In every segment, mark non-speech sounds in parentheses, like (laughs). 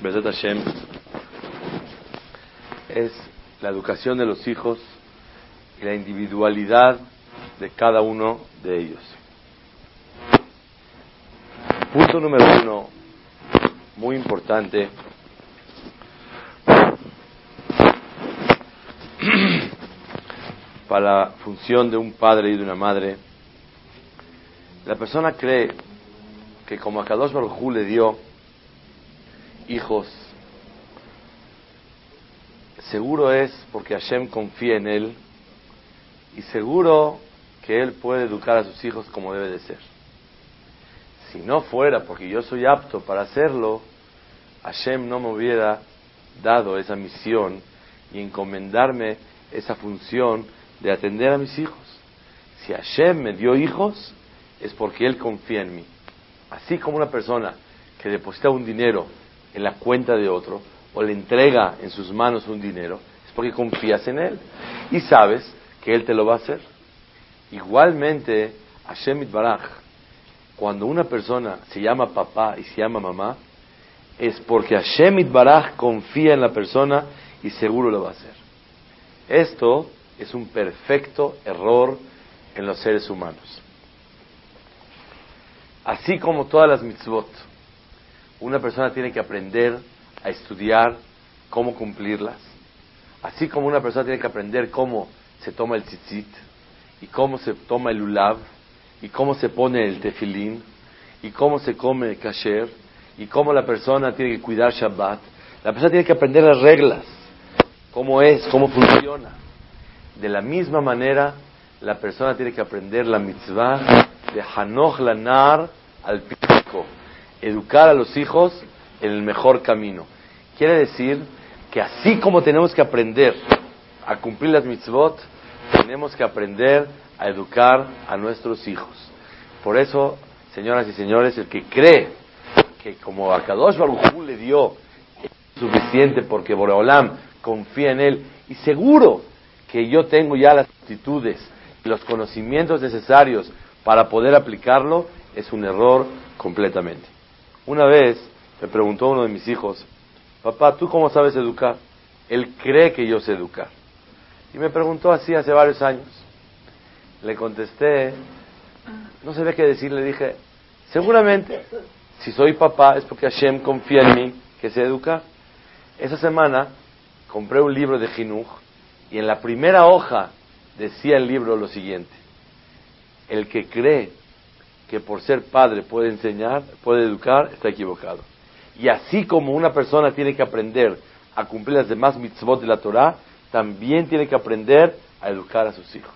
Besat Hashem es la educación de los hijos y la individualidad de cada uno de ellos. Punto número uno, muy importante, (clears throat) para la función de un padre y de una madre. La persona cree que como a Kadosh le dio hijos, seguro es porque Hashem confía en él y seguro que él puede educar a sus hijos como debe de ser. Si no fuera porque yo soy apto para hacerlo, Hashem no me hubiera dado esa misión y encomendarme esa función de atender a mis hijos. Si Hashem me dio hijos, es porque Él confía en mí. Así como una persona que deposita un dinero en la cuenta de otro o le entrega en sus manos un dinero, es porque confías en Él y sabes que Él te lo va a hacer. Igualmente, Hashem Baraj, cuando una persona se llama papá y se llama mamá, es porque Hashem Baraj confía en la persona y seguro lo va a hacer. Esto es un perfecto error en los seres humanos. Así como todas las mitzvot, una persona tiene que aprender a estudiar cómo cumplirlas, así como una persona tiene que aprender cómo se toma el tzitzit, y cómo se toma el ulav, y cómo se pone el tefilín, y cómo se come el kasher, y cómo la persona tiene que cuidar Shabbat. La persona tiene que aprender las reglas, cómo es, cómo funciona. De la misma manera, la persona tiene que aprender la mitzvah de Hanoch Lanar al pico, educar a los hijos en el mejor camino. Quiere decir que así como tenemos que aprender a cumplir las mitzvot, tenemos que aprender a educar a nuestros hijos. Por eso, señoras y señores, el que cree que como a Kadosh Hu le dio suficiente porque Boreolam confía en él y seguro que yo tengo ya las actitudes y los conocimientos necesarios para poder aplicarlo, es un error completamente. Una vez me preguntó uno de mis hijos, papá, ¿tú cómo sabes educar? Él cree que yo sé educar. Y me preguntó así hace varios años. Le contesté, no sabía qué decir, le dije, seguramente, si soy papá es porque Hashem confía en mí que sé educar. Esa semana compré un libro de Jinuj y en la primera hoja decía el libro lo siguiente, el que cree que por ser padre puede enseñar, puede educar, está equivocado. Y así como una persona tiene que aprender a cumplir las demás mitzvot de la Torah, también tiene que aprender a educar a sus hijos.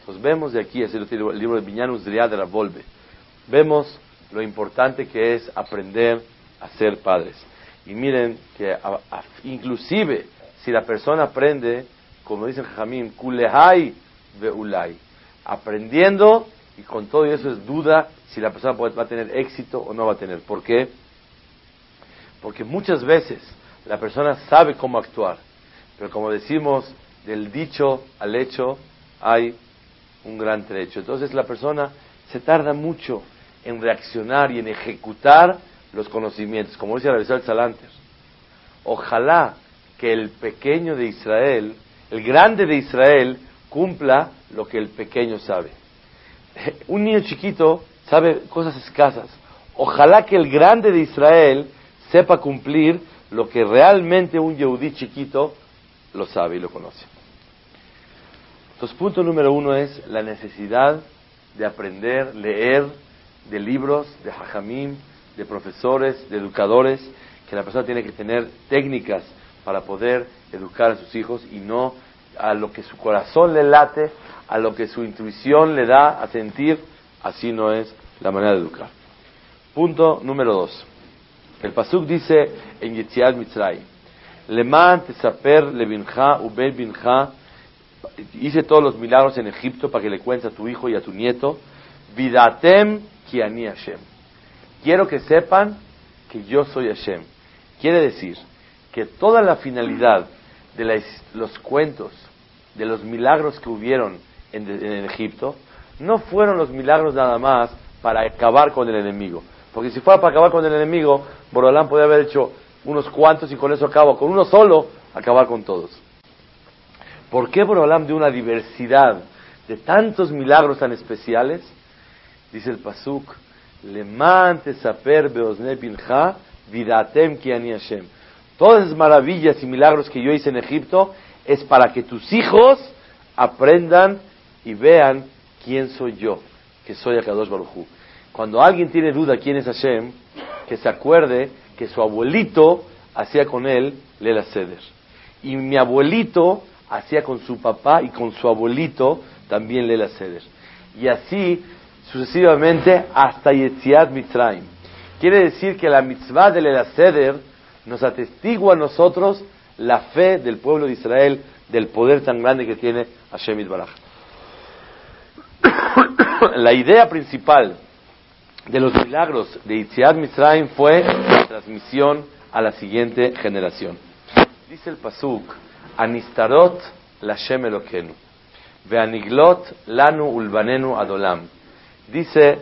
Entonces vemos de aquí, es el libro de Viñanus de la Volve, vemos lo importante que es aprender a ser padres. Y miren que inclusive si la persona aprende, como dice Jamín, kulehai veulai, aprendiendo y con todo eso es duda si la persona va a tener éxito o no va a tener. ¿Por qué? Porque muchas veces la persona sabe cómo actuar, pero como decimos, del dicho al hecho hay un gran trecho. Entonces la persona se tarda mucho en reaccionar y en ejecutar los conocimientos, como dice la el Salanter. Ojalá que el pequeño de Israel, el grande de Israel, cumpla lo que el pequeño sabe. (laughs) Un niño chiquito sabe cosas escasas. Ojalá que el grande de Israel sepa cumplir lo que realmente un yehudí chiquito lo sabe y lo conoce. Entonces, punto número uno es la necesidad de aprender, leer de libros, de hajamim, de profesores, de educadores, que la persona tiene que tener técnicas para poder educar a sus hijos y no a lo que su corazón le late, a lo que su intuición le da a sentir, así no es la manera de educar. Punto número dos. El Pasuk dice en Yetziat Mitzray, Leman tesaper lebinja ubel binja, hice todos los milagros en Egipto para que le cuentes a tu hijo y a tu nieto, vidatem kiani Hashem. Quiero que sepan que yo soy Hashem. Quiere decir que toda la finalidad de los cuentos, de los milagros que hubieron en, Egipto, no fueron los milagros nada más para acabar con el enemigo. Porque si fuera para acabar con el enemigo, Borolán podría haber hecho unos cuantos y con eso acabo. Con uno solo, acabar con todos. ¿Por qué Borolam de una diversidad de tantos milagros tan especiales? Dice el Pasuk, Leman saper beosne bincha vidatem kiani Hashem. Todas esas maravillas y milagros que yo hice en Egipto es para que tus hijos aprendan y vean quién soy yo, que soy Akadosh Baruj. Cuando alguien tiene duda quién es Hashem, que se acuerde que su abuelito hacía con él Lela Seder. Y mi abuelito hacía con su papá y con su abuelito también Lela Seder. Y así sucesivamente hasta Yetziat Mitzrayim. Quiere decir que la mitzvah de Lela Seder nos atestigua a nosotros la fe del pueblo de Israel, del poder tan grande que tiene Hashem Baraj. (coughs) la idea principal de los milagros de Itziad Mitzrayim fue la transmisión a la siguiente generación. Dice el Pasuk, Anistarot Lashem Elokenu, Veaniglot Lanu Ulbanenu Adolam. Dice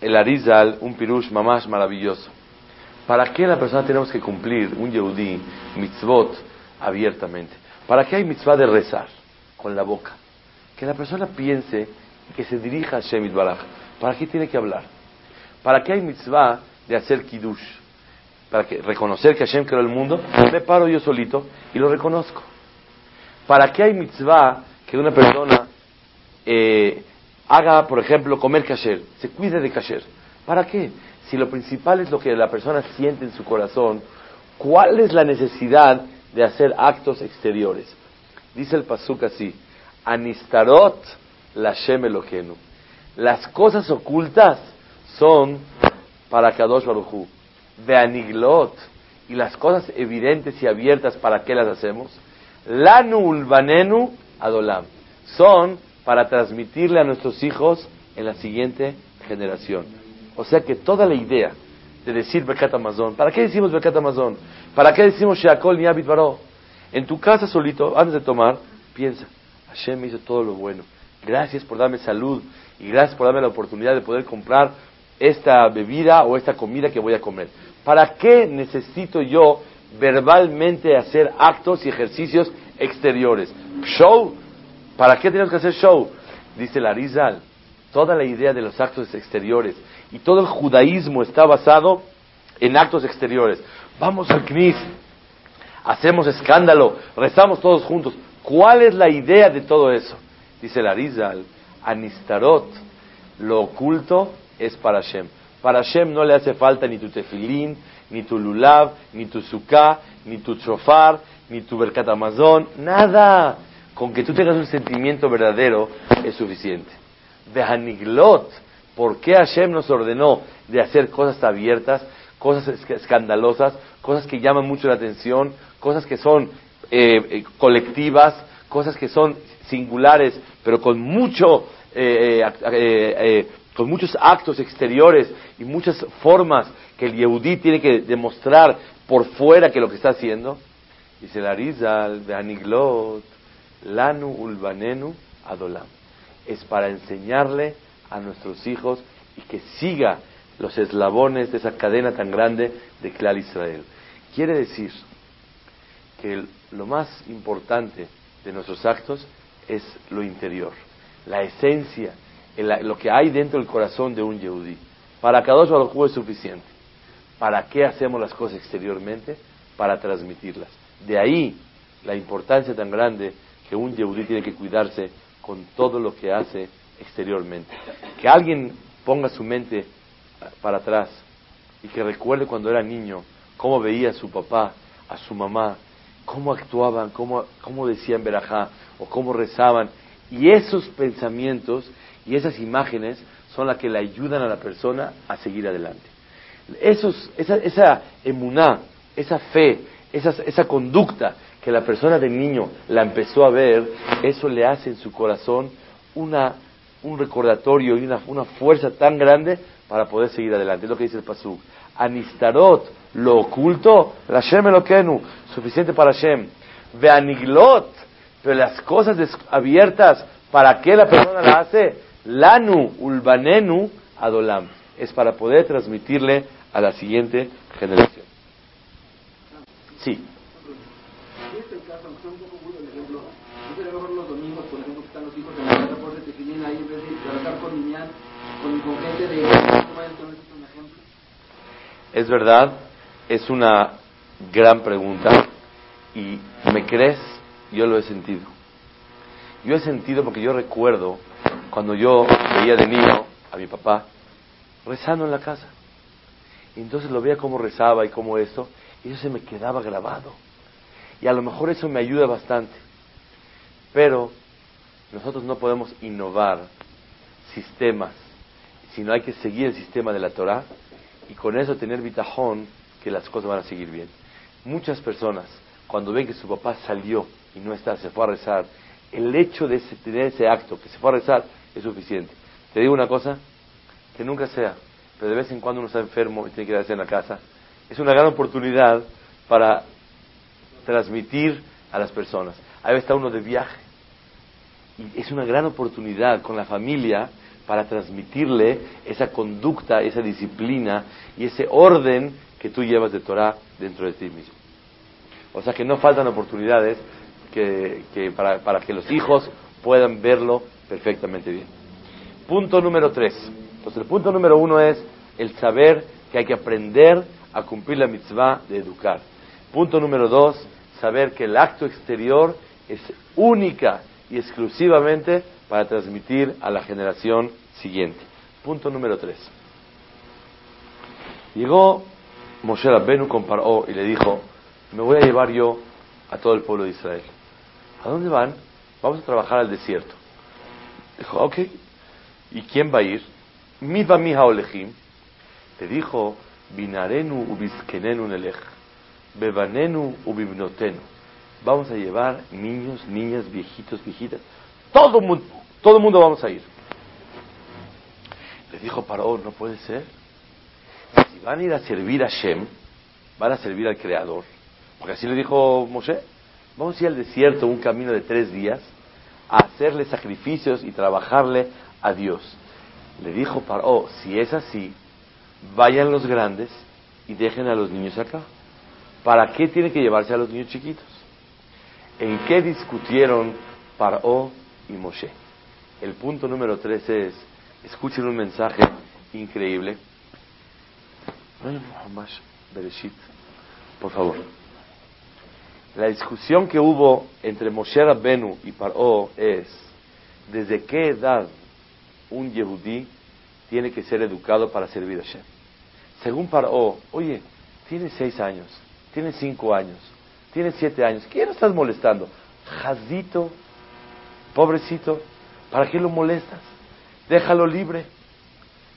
el Arizal, un pirush mamash maravilloso. ¿Para qué la persona tenemos que cumplir un Yehudi mitzvot abiertamente? ¿Para qué hay mitzvah de rezar con la boca? Que la persona piense que se dirija a Shemit Baraj ¿Para qué tiene que hablar? ¿Para qué hay mitzvah de hacer kiddush? Para que reconocer que Hashem creó el mundo, me paro yo solito y lo reconozco. ¿Para qué hay mitzvah que una persona eh, haga, por ejemplo, comer kasher, se cuide de kasher? ¿Para qué? Si lo principal es lo que la persona siente en su corazón, ¿cuál es la necesidad de hacer actos exteriores? Dice el pasuk así, Anistarot la Elohenu las cosas ocultas son para Kadosh Baruchu. Aniglot y las cosas evidentes y abiertas, ¿para qué las hacemos? Lanu ulbanenu adolam. Son para transmitirle a nuestros hijos en la siguiente generación. O sea que toda la idea de decir Bekat Amazon, ¿para qué decimos Bekat Amazon? ¿Para qué decimos Sheakol ni Baro? En tu casa solito, antes de tomar, piensa, Hashem me hizo todo lo bueno. Gracias por darme salud y gracias por darme la oportunidad de poder comprar esta bebida o esta comida que voy a comer. ¿Para qué necesito yo verbalmente hacer actos y ejercicios exteriores? Show. ¿Para qué tenemos que hacer show? Dice Larizal. Toda la idea de los actos exteriores y todo el judaísmo está basado en actos exteriores. Vamos al Knis, hacemos escándalo, rezamos todos juntos. ¿Cuál es la idea de todo eso? Dice Larizal Anistarot, lo oculto es para Hashem. Para Hashem no le hace falta ni tu tefilín, ni tu lulav, ni tu suká, ni tu chofar, ni tu berkat amazon, nada. Con que tú tengas un sentimiento verdadero es suficiente. Haniglot, ¿por qué Hashem nos ordenó de hacer cosas abiertas, cosas escandalosas, cosas que llaman mucho la atención, cosas que son eh, eh, colectivas, cosas que son singulares, pero con mucho, eh, eh, eh, con muchos actos exteriores y muchas formas que el Yehudí tiene que demostrar por fuera que lo que está haciendo. Dice Larizal, Aniglot, Lanu Ulbanenu Adolam. Es para enseñarle a nuestros hijos y que siga los eslabones de esa cadena tan grande de Klal Israel. Quiere decir que lo más importante de nuestros actos es lo interior, la esencia, lo que hay dentro del corazón de un Yehudí. Para cada uno es suficiente. ¿Para qué hacemos las cosas exteriormente? Para transmitirlas. De ahí la importancia tan grande que un Yehudí tiene que cuidarse con todo lo que hace exteriormente. Que alguien ponga su mente para atrás y que recuerde cuando era niño cómo veía a su papá, a su mamá, cómo actuaban, cómo, cómo decían verajá o cómo rezaban. Y esos pensamientos y esas imágenes son las que le ayudan a la persona a seguir adelante. Esos, esa, esa emuná, esa fe, esa, esa conducta que la persona de niño la empezó a ver, eso le hace en su corazón una, un recordatorio y una, una fuerza tan grande para poder seguir adelante. Es lo que dice el Pasuk. Anistarot, lo oculto, la Shem Elokenu, suficiente para Shem. Veaniglot, pero las cosas abiertas, ¿para qué la persona la hace? Lanu, ulbanenu, adolam. Es para poder transmitirle a la siguiente generación. Sí. Este caso, un poco burdo el ejemplo. Yo sería mejor los domingos, por ejemplo, que están los hijos en la casa, ahí con niñas, con, gente de... ¿Cómo es un ejemplo? Es verdad, es una gran pregunta y me crees, yo lo he sentido. Yo he sentido porque yo recuerdo cuando yo veía de niño a mi papá rezando en la casa. Y entonces lo veía cómo rezaba y cómo esto, y eso se me quedaba grabado. Y a lo mejor eso me ayuda bastante. Pero nosotros no podemos innovar sistemas, sino hay que seguir el sistema de la Torah y con eso tener bitajón que las cosas van a seguir bien. Muchas personas, cuando ven que su papá salió y no está, se fue a rezar, el hecho de tener ese acto, que se fue a rezar, es suficiente. Te digo una cosa, que nunca sea, pero de vez en cuando uno está enfermo y tiene que quedarse en la casa, es una gran oportunidad para transmitir a las personas. Ahí está uno de viaje. Es una gran oportunidad con la familia para transmitirle esa conducta, esa disciplina y ese orden que tú llevas de Torah dentro de ti mismo. O sea que no faltan oportunidades que, para, para, que los hijos puedan verlo perfectamente bien. Punto número tres. Entonces el punto número uno es el saber que hay que aprender a cumplir la mitzvah de educar. Punto número dos, saber que el acto exterior es única y exclusivamente para transmitir a la generación siguiente. Punto número tres. Llegó Moshe Rabbenu con Paró y le dijo, me voy a llevar yo a todo el pueblo de Israel. ¿A dónde van? Vamos a trabajar al desierto. Dijo, ok. ¿Y quién va a ir? Midba Miha Olejim. Le dijo, Binarenu ubiskenenu nelech. Bebanenu ubibnotenu. Vamos a llevar niños, niñas, viejitos, viejitas. Todo mundo, todo el mundo vamos a ir. Le dijo Paró, no puede ser. Si van a ir a servir a Shem, van a servir al Creador. Porque así le dijo Moshe, vamos a ir al desierto, un camino de tres días, a hacerle sacrificios y trabajarle a Dios. Le dijo Paró, si es así, vayan los grandes y dejen a los niños acá. ¿Para qué tiene que llevarse a los niños chiquitos? ¿En qué discutieron Paró y Moshe? El punto número tres es, escuchen un mensaje increíble. Por favor. La discusión que hubo entre Moshe Rabbenu y Paró es, ¿desde qué edad un Yehudí tiene que ser educado para servir a Shem? Según Paró, oye, tiene seis años, tiene cinco años, tiene siete años, ¿quién lo estás molestando? Jazito, pobrecito, ¿para qué lo molestas? Déjalo libre.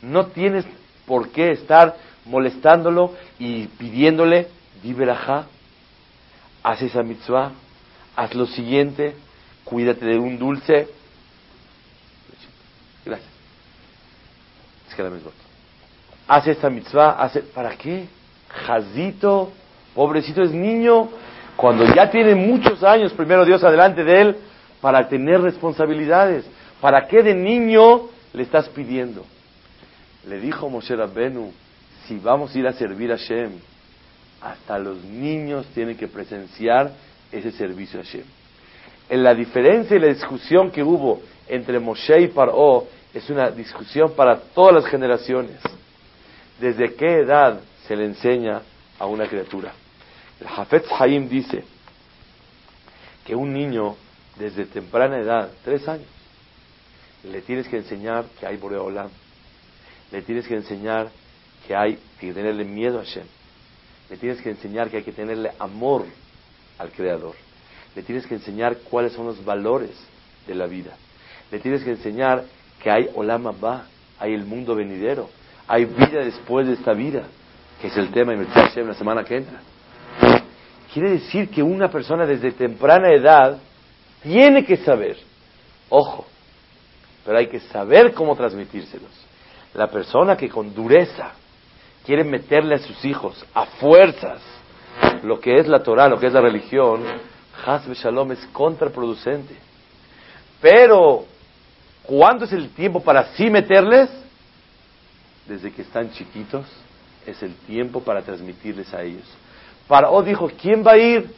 No tienes por qué estar molestándolo y pidiéndole, verajá, haz esa mitzvah, haz lo siguiente, cuídate de un dulce. Gracias. Es que la. Haz esta mitzvah, hace, ¿para qué? Jazito, pobrecito es niño, cuando ya tiene muchos años, primero Dios adelante de él, para tener responsabilidades. ¿Para qué de niño le estás pidiendo? Le dijo Moshe Rabbenu, si vamos a ir a servir a Shem, hasta los niños tienen que presenciar ese servicio a Shem. En la diferencia y la discusión que hubo entre Moshe y Paró es una discusión para todas las generaciones. ¿Desde qué edad se le enseña a una criatura? El Hafetz Haim dice que un niño desde temprana edad, tres años, le tienes que enseñar que hay Boreolam, le tienes que enseñar que hay que tenerle miedo a Shem, le tienes que enseñar que hay que tenerle amor al Creador, le tienes que enseñar cuáles son los valores de la vida, le tienes que enseñar que hay Olam Abba, hay el mundo venidero, hay vida después de esta vida. que es el tema de Hashem la semana que entra. Quiere decir que una persona desde temprana edad tiene que saber, ojo, pero hay que saber cómo transmitírselos. La persona que con dureza quiere meterle a sus hijos a fuerzas lo que es la Torah, lo que es la religión, Hasbe Shalom es contraproducente. Pero, ¿cuándo es el tiempo para sí meterles? Desde que están chiquitos, es el tiempo para transmitirles a ellos. Para, oh, dijo, ¿quién va a ir?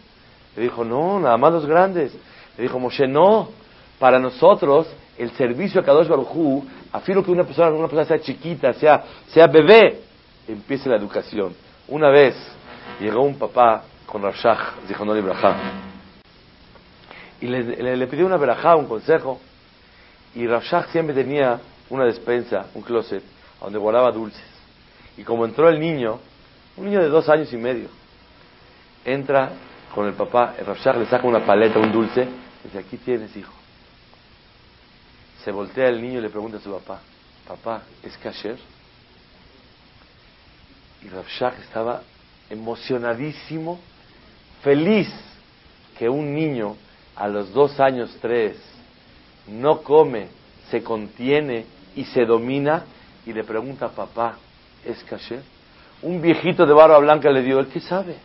Le dijo, no, nada más los grandes. Le dijo Moshe, no, para nosotros el servicio a Kadosh Baruj afirmo que una persona, una persona sea chiquita, sea, sea bebé, empiece la educación. Una vez llegó un papá con Rashach, dijo no Brajá, y le, le, pidió una verajá, un consejo, y Rashach siempre tenía una despensa, un closet, donde guardaba dulces. Y como entró el niño, un niño de dos años y medio, entra con el papá, el Rashach le saca una paleta, un dulce, dice, aquí tienes, hijo. Se voltea el niño y le pregunta a su papá, papá, ¿es kasher? Y Rashach estaba emocionadísimo, feliz que un niño a los dos años, tres, no come, se contiene y se domina y le pregunta papá, ¿es kasher? Un viejito de barba blanca le dio, ¿él qué sabe?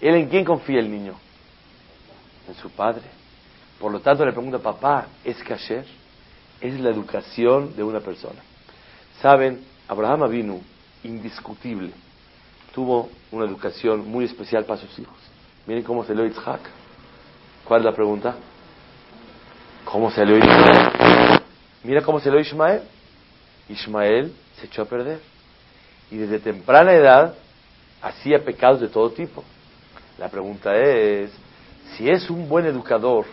¿Él en quién confía el niño? En su padre. Por lo tanto le pregunta, papá, ¿es kasher? Es la educación de una persona. Saben, Abraham Avinu, indiscutible, tuvo una educación muy especial para sus hijos. Miren cómo se le Isaac. ¿Cuál es la pregunta? ¿Cómo se le Ismael? Mira cómo se le Ismael. Ismael se echó a perder. Y desde temprana edad hacía pecados de todo tipo. La pregunta es, si es un buen educador,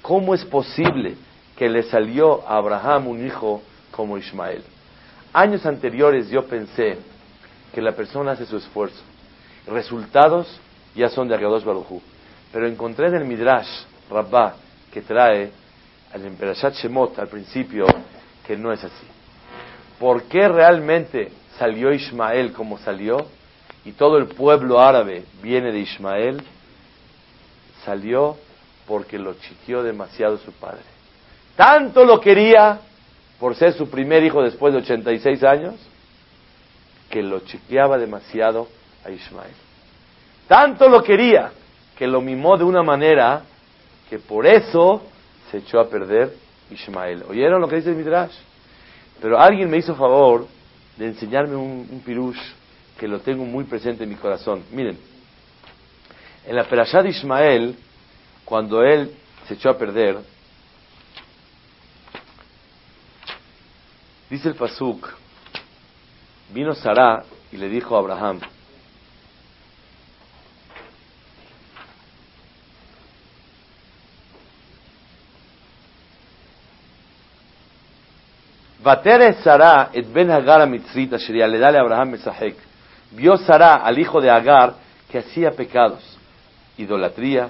¿cómo es posible que le salió a Abraham un hijo como Ismael? Años anteriores yo pensé que la persona hace su esfuerzo. Resultados ya son de Agadosh Barujú. Pero encontré en el Midrash Rabbah que trae al Emperashat Shemot al principio que no es así. ¿Por qué realmente salió Ismael como salió? Y todo el pueblo árabe viene de Ismael. Salió porque lo chiqueó demasiado su padre. Tanto lo quería por ser su primer hijo después de 86 años que lo chiqueaba demasiado a Ismael. Tanto lo quería que lo mimó de una manera que por eso se echó a perder Ismael. ¿Oyeron lo que dice el Midrash? Pero alguien me hizo favor de enseñarme un, un pirush que lo tengo muy presente en mi corazón. Miren, en la perashá de Ismael, cuando él se echó a perder, dice el Pasuk, Vino Sarah y le dijo a Abraham, Vatere Sarah et ben Hagar a le dale a Abraham Mesahek. Vio Sarah al hijo de Agar que hacía pecados, idolatría,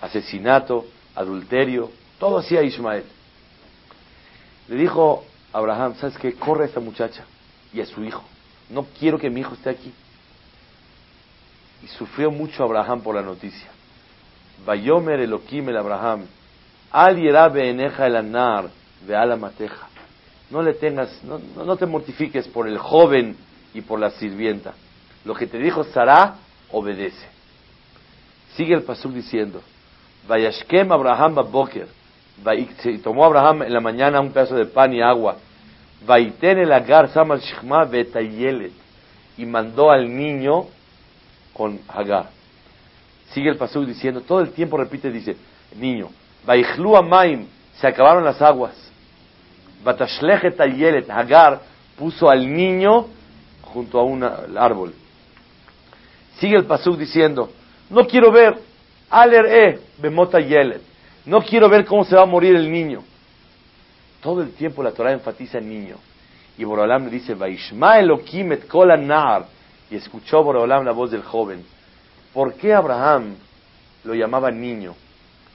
asesinato, adulterio, todo hacía Ismael. Le dijo Abraham, ¿sabes qué? Corre a esta muchacha y a su hijo. No quiero que mi hijo esté aquí. Y sufrió mucho Abraham por la noticia. Vayomer Elohim el Abraham, al eneja el anar, ve la mateja. No le tengas, no, no, te mortifiques por el joven y por la sirvienta. Lo que te dijo Sarah, obedece. Sigue el pasuk diciendo, Vayashkem Abraham Baboker, y tomó Abraham en la mañana un pedazo de pan y agua, Vaiten el Agar Samal Shikma Betayelet. Y mandó al niño con Hagar. Sigue el pasú diciendo, todo el tiempo repite, dice, niño. Vaichlu Amaim, se acabaron las aguas. Batashlechet Ayelet, Hagar puso al niño junto a un árbol. Sigue el pasú diciendo, no quiero ver, Aler E, Bemota. No quiero ver cómo se va a morir el niño. Todo el tiempo la Torah enfatiza en niño. Y Borolam le dice, Vaishma Elohim et kol Y escuchó Borolam la voz del joven. ¿Por qué Abraham lo llamaba niño?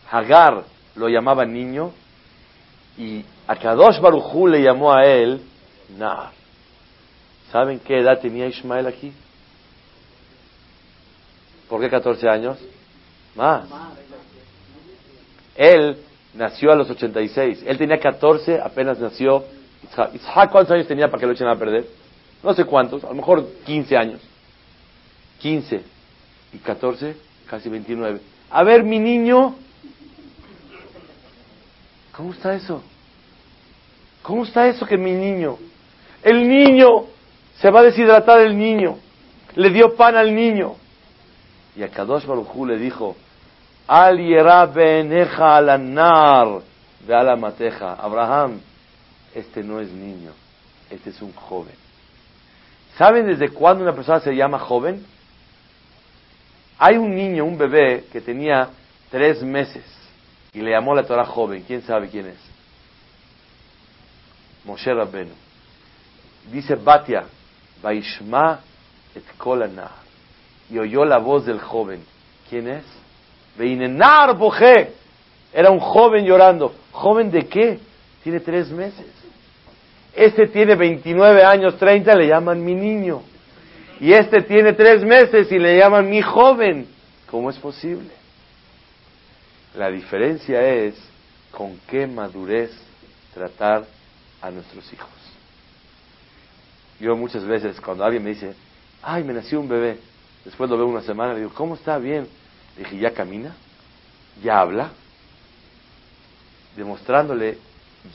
Hagar lo llamaba niño. Y Akadosh Baruchú le llamó a él Nar. ¿Saben qué edad tenía Ismael aquí? ¿Por qué 14 años? Más. Él nació a los 86. Él tenía 14, apenas nació. Isaac. ¿cuántos años tenía para que lo echen a perder? No sé cuántos, a lo mejor 15 años. 15 y 14, casi 29. A ver, mi niño, ¿cómo está eso? ¿Cómo está eso que mi niño? El niño se va a deshidratar el niño. Le dio pan al niño. Y a Kadosh Baruj le dijo, Al beneja alanar de alamateja. Abraham, este no es niño, este es un joven. ¿Saben desde cuándo una persona se llama joven? Hay un niño, un bebé, que tenía tres meses y le llamó la Torah joven. ¿Quién sabe quién es? Moshe Rabbenu. Dice Batia, Vaishma et kolana. Y oyó la voz del joven. ¿Quién es? Veinenar boje. Era un joven llorando. ¿Joven de qué? Tiene tres meses. Este tiene 29 años, 30, le llaman mi niño. Y este tiene tres meses y le llaman mi joven. ¿Cómo es posible? La diferencia es con qué madurez tratar a nuestros hijos. Yo muchas veces cuando alguien me dice, ay, me nació un bebé, después lo veo una semana, le digo, ¿cómo está? Bien. Le dije, ¿ya camina? ¿Ya habla? Demostrándole,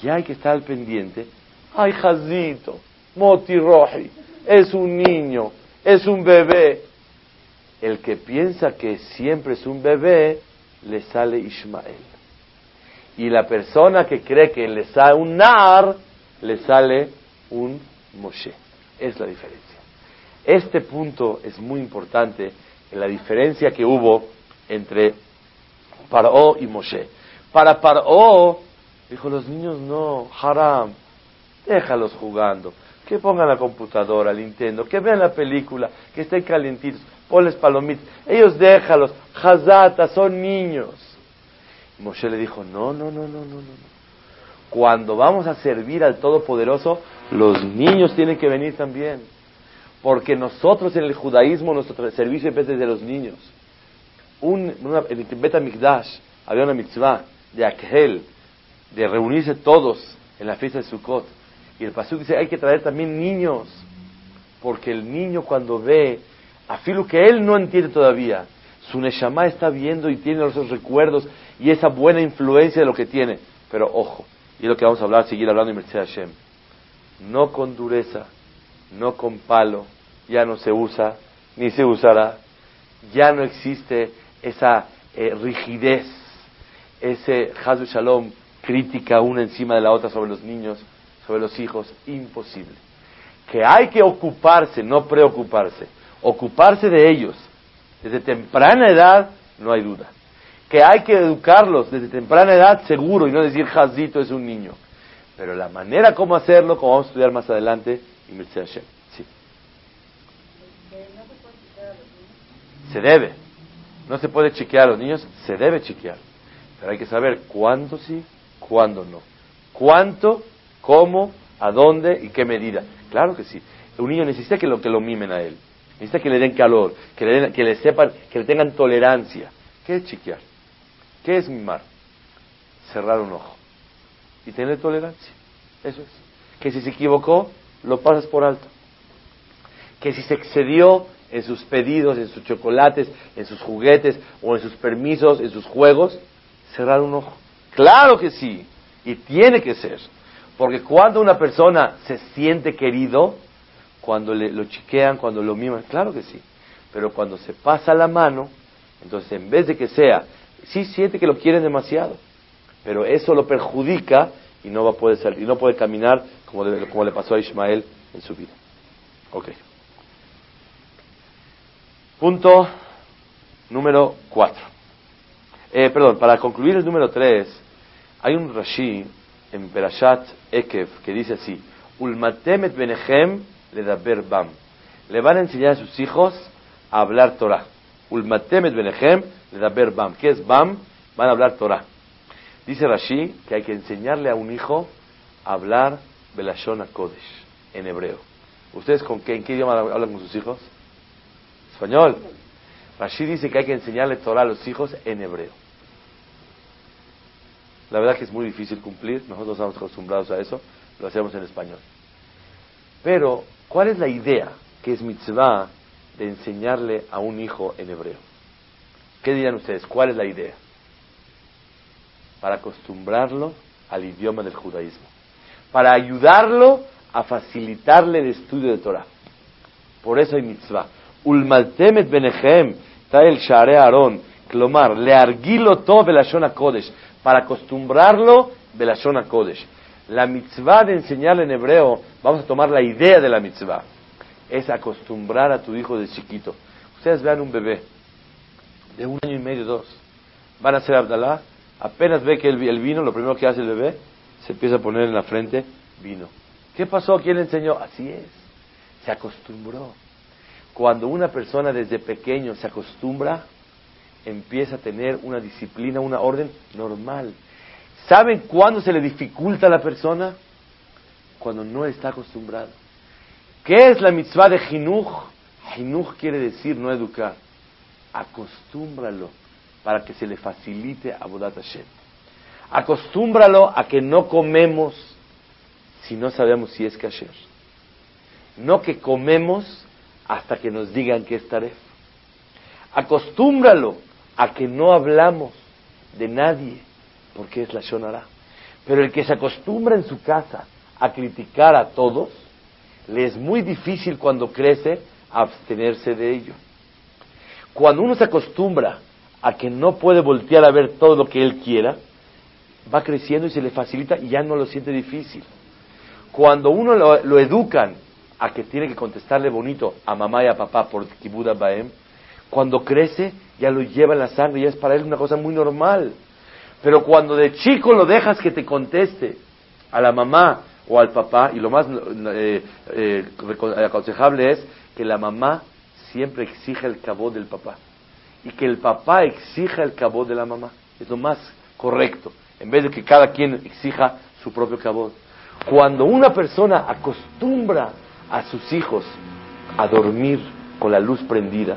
ya hay que estar al pendiente. Ay, Jazito, Moti Roji, es un niño, es un bebé. El que piensa que siempre es un bebé, le sale Ismael. Y la persona que cree que le sale un Nar, le sale un Moshe. Es la diferencia. Este punto es muy importante en la diferencia que hubo entre Paró y Moshe. Para Paró, dijo, los niños no, haram, déjalos jugando, que pongan la computadora, el Nintendo, que vean la película, que estén calientitos, ponles palomitas, ellos déjalos, hazata, son niños. Moshe le dijo, no, no, no, no, no, no. Cuando vamos a servir al Todopoderoso, los niños tienen que venir también. Porque nosotros en el judaísmo, nuestro servicio empieza de los niños. Un, una, en el Betamikdash había una mitzvah de Akhel, de reunirse todos en la fiesta de Sukkot. Y el pasuk dice, hay que traer también niños. Porque el niño cuando ve, a filo que él no entiende todavía, su Neshama está viendo y tiene esos recuerdos y esa buena influencia de lo que tiene. Pero ojo, y es lo que vamos a hablar, seguir hablando en Mercedes Hashem. No con dureza, no con palo, ya no se usa, ni se usará. Ya no existe esa eh, rigidez, ese Hazu Shalom, crítica una encima de la otra sobre los niños, sobre los hijos, imposible. Que hay que ocuparse, no preocuparse, ocuparse de ellos desde temprana edad, no hay duda. Que hay que educarlos desde temprana edad, seguro, y no decir Hazito es un niño. Pero la manera como hacerlo, como vamos a estudiar más adelante, y Hashem. Sí. Se debe. No se puede chequear a los niños, se debe chequear. Pero hay que saber cuándo sí, cuándo no. Cuánto, cómo, a dónde y qué medida. Claro que sí. Un niño necesita que lo, que lo mimen a él. Necesita que le den calor, que le, den, que le sepan, que le tengan tolerancia. ¿Qué es chequear? ¿Qué es mimar? Cerrar un ojo y tener tolerancia. Eso es. Que si se equivocó, lo pasas por alto. Que si se excedió en sus pedidos, en sus chocolates, en sus juguetes o en sus permisos, en sus juegos, cerrar un ojo. Claro que sí. Y tiene que ser. Porque cuando una persona se siente querido, cuando le, lo chiquean, cuando lo miman, claro que sí. Pero cuando se pasa la mano, entonces en vez de que sea, sí siente que lo quieren demasiado, pero eso lo perjudica y no va a poder salir, y no puede caminar como, como le pasó a Ismael en su vida. Ok. Punto número cuatro. Eh, perdón, para concluir el número tres, hay un Rashi en Perashat Ekev que dice así: Ulmatemet benechem le daber bam. Le van a enseñar a sus hijos a hablar Torah. Ulmatemet benechem le daber bam. ¿Qué es bam? Van a hablar Torah. Dice Rashi que hay que enseñarle a un hijo a hablar Belashon Kodesh en hebreo. ¿Ustedes con qué, en qué idioma hablan con sus hijos? Español. Rashi dice que hay que enseñarle Torah a los hijos en hebreo. La verdad que es muy difícil cumplir, nosotros estamos acostumbrados a eso, lo hacemos en español. Pero, ¿cuál es la idea que es mitzvah de enseñarle a un hijo en hebreo? ¿Qué dirían ustedes? ¿Cuál es la idea? Para acostumbrarlo al idioma del judaísmo. Para ayudarlo a facilitarle el estudio de Torah. Por eso hay mitzvah. Ulmaltemet benechem, el share Aarón, clomar, le arguilo todo belashon kodesh, para acostumbrarlo belashon kodesh. La mitzvah de enseñarle en hebreo, vamos a tomar la idea de la mitzvah, es acostumbrar a tu hijo de chiquito. Ustedes vean un bebé de un año y medio, dos, van a hacer Abdalá, apenas ve que el, el vino, lo primero que hace el bebé, se empieza a poner en la frente vino. ¿Qué pasó? ¿Quién le enseñó? Así es, se acostumbró. Cuando una persona desde pequeño se acostumbra, empieza a tener una disciplina, una orden normal. ¿Saben cuándo se le dificulta a la persona? Cuando no está acostumbrado. ¿Qué es la mitzvah de Jinuj? Jinuj quiere decir no educar. Acostúmbralo para que se le facilite a Bodat Hashem. Acostúmbralo a que no comemos si no sabemos si es kasher. No que comemos hasta que nos digan que es taref. Acostúmbralo a que no hablamos de nadie porque es la Shonara. Pero el que se acostumbra en su casa a criticar a todos, le es muy difícil cuando crece abstenerse de ello. Cuando uno se acostumbra a que no puede voltear a ver todo lo que él quiera, va creciendo y se le facilita y ya no lo siente difícil. Cuando uno lo, educan a que tiene que contestarle bonito a mamá y a papá por Kibuda Baem, cuando crece ya lo lleva en la sangre, ya es para él una cosa muy normal. Pero cuando de chico lo dejas que te conteste a la mamá o al papá, y lo más eh, eh, aconsejable es que la mamá siempre exija el cabo del papá y que el papá exija el cabo de la mamá. Es lo más correcto, en vez de que cada quien exija su propio cabo. Cuando una persona acostumbra a sus hijos a dormir con la luz prendida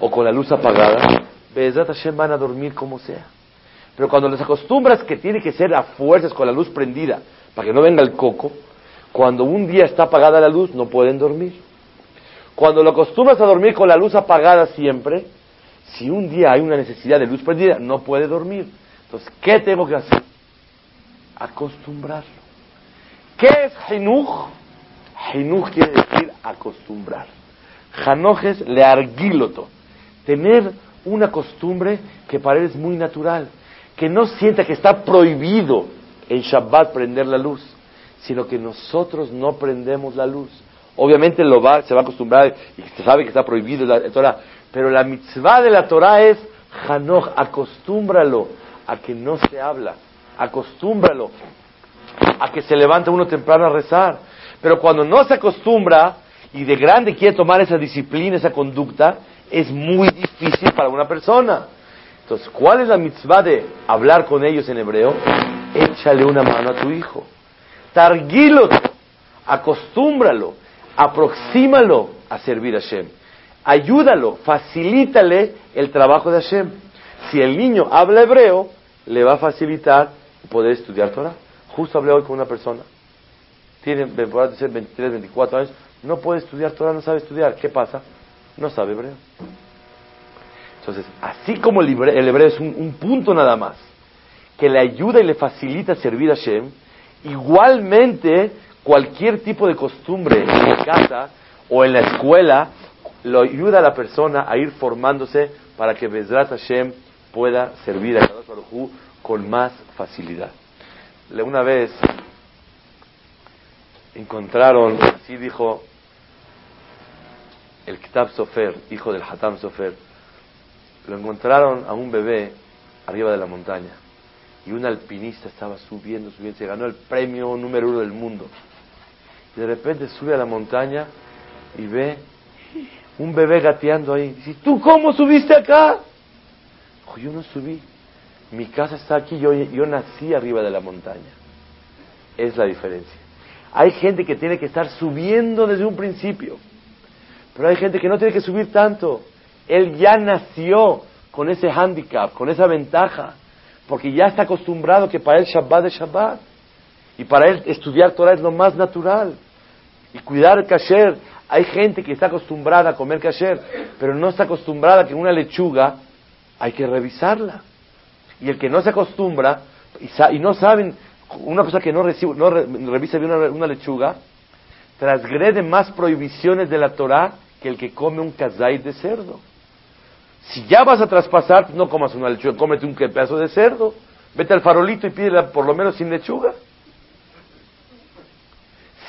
o con la luz apagada, Bezat Hashem van a dormir como sea. Pero cuando les acostumbras que tiene que ser a fuerzas con la luz prendida para que no venga el coco, cuando un día está apagada la luz no pueden dormir. Cuando lo acostumbras a dormir con la luz apagada siempre, si un día hay una necesidad de luz prendida, no puede dormir. Entonces, ¿qué tengo que hacer? Acostumbrarlo. ¿Qué es Hinuj? Hinuj quiere decir acostumbrar. Hanoch es learguiloto. Tener una costumbre que para él es muy natural que no sienta que está prohibido en Shabbat prender la luz, sino que nosotros no prendemos la luz. Obviamente lo va, se va a acostumbrar y se sabe que está prohibido la Torah, pero la mitzvah de la Torah es Hanoch, acostúmbralo a que no se habla, acostúmbralo a que se levante uno temprano a rezar. Pero cuando no se acostumbra y de grande quiere tomar esa disciplina, esa conducta, es muy difícil para una persona. Entonces, ¿cuál es la mitzvah de hablar con ellos en hebreo? Échale una mano a tu hijo. Targuílo, acostúmbralo, aproxímalo a servir a Hashem. Ayúdalo, facilítale el trabajo de Hashem. Si el niño habla hebreo, le va a facilitar poder estudiar Torah. Justo hablé hoy con una persona. Tiene, ser 23, 24 años, no puede estudiar Torah, no sabe estudiar. ¿Qué pasa? No sabe hebreo. Entonces, así como el hebreo, es un, punto nada más, que le ayuda y le facilita servir a Shem, igualmente cualquier tipo de costumbre en casa o en la escuela lo ayuda a la persona a ir formándose para que Bezrat Hashem pueda servir a Kadosh Baruj con más facilidad. Una vez encontraron, así dijo el Kitab Sofer, hijo del Hatam Sofer, lo encontraron a un bebé arriba de la montaña y un alpinista estaba subiendo, subiendo, se ganó el premio número uno del mundo. Y de repente sube a la montaña y ve un bebé gateando ahí. Dice, ¿tú cómo subiste acá? yo no subí. Mi casa está aquí, yo, yo nací arriba de la montaña. Es la diferencia. Hay gente que tiene que estar subiendo desde un principio. Pero hay gente que no tiene que subir tanto Él ya nació con ese handicap, con esa ventaja, porque ya está acostumbrado que para él Shabbat es Shabbat. Y para él estudiar Torah es lo más natural. Y cuidar el kasher. Hay gente que está acostumbrada a comer kasher, pero no está acostumbrada que una lechuga hay que revisarla. Y el que no se acostumbra y, no saben, una persona que no, recibe, no revisa bien una, lechuga, transgrede más prohibiciones de la Torah que el que come un kazay de cerdo. Si ya vas a traspasar, no comas una lechuga, cómete un pedazo de cerdo. Vete al farolito y pídela por lo menos sin lechuga.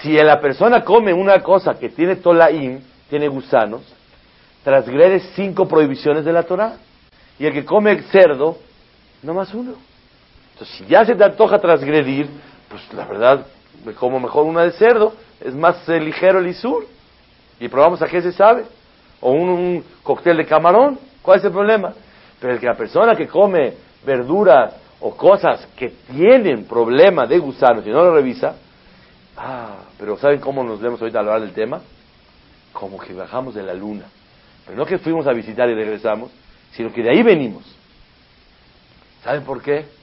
Si la persona come una cosa que tiene tolaim, tiene gusanos, transgrede cinco prohibiciones de la Torah. Y el que come cerdo, no más uno. Entonces, si ya se te antoja transgredir, pues la verdad, me como mejor una de cerdo, es más eh, ligero el isur. Y probamos a qué se sabe. O un, cóctel de camarón, ¿cuál es el problema? Pero el que la persona que come verduras o cosas que tienen problema de gusanos y no lo revisa, ah, pero ¿saben cómo nos vemos ahorita al hablar del tema? Como que bajamos de la luna. Pero no que fuimos a visitar y regresamos, sino que de ahí venimos. ¿Saben por qué?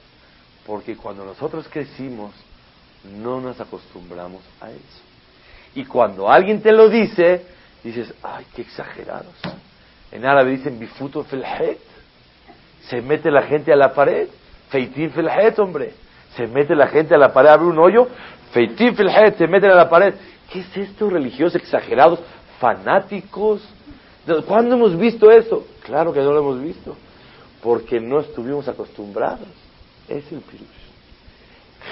Porque cuando nosotros crecimos, no nos acostumbramos a eso. Y cuando alguien te lo dice, dices, ay, qué exagerados. En árabe dicen, bifuto felhet. Se mete la gente a la pared. Feitín felhet, hombre. Se mete la gente a la pared, abre un hoyo. Feitín felhet, se meten a la pared. ¿Qué es esto, religiosos exagerados, fanáticos? ¿Cuándo hemos visto eso? Claro que no lo hemos visto. Porque no estuvimos acostumbrados. Es el pirush.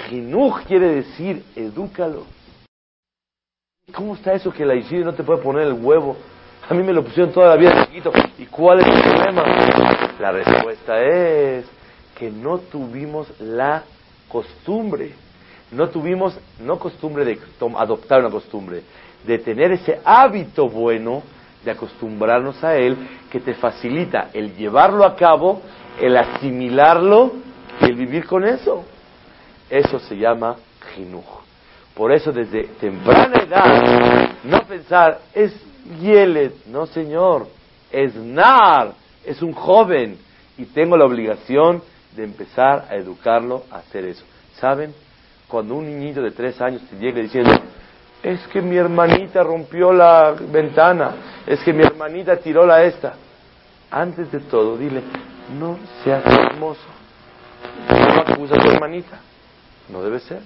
Jinuj quiere decir, edúcalo. ¿Cómo está eso que la Ishide no te puede poner el huevo? A mí me lo pusieron toda la vida chiquito. ¿Y cuál es el problema? La respuesta es que no tuvimos la costumbre. No tuvimos, no costumbre de adoptar una costumbre, de tener ese hábito bueno de acostumbrarnos a él que te facilita el llevarlo a cabo, el asimilarlo y el vivir con eso. Eso se llama jinuj. Por eso desde temprana edad, no pensar, es Yelet, no señor, es Nar, es un joven y tengo la obligación de empezar a educarlo a hacer eso. ¿Saben? Cuando un niñito de tres años te llega diciendo, es que mi hermanita rompió la ventana, es que mi hermanita tiró la esta. Antes de todo, dile, no seas hermoso no acusa a tu hermanita. No debe ser.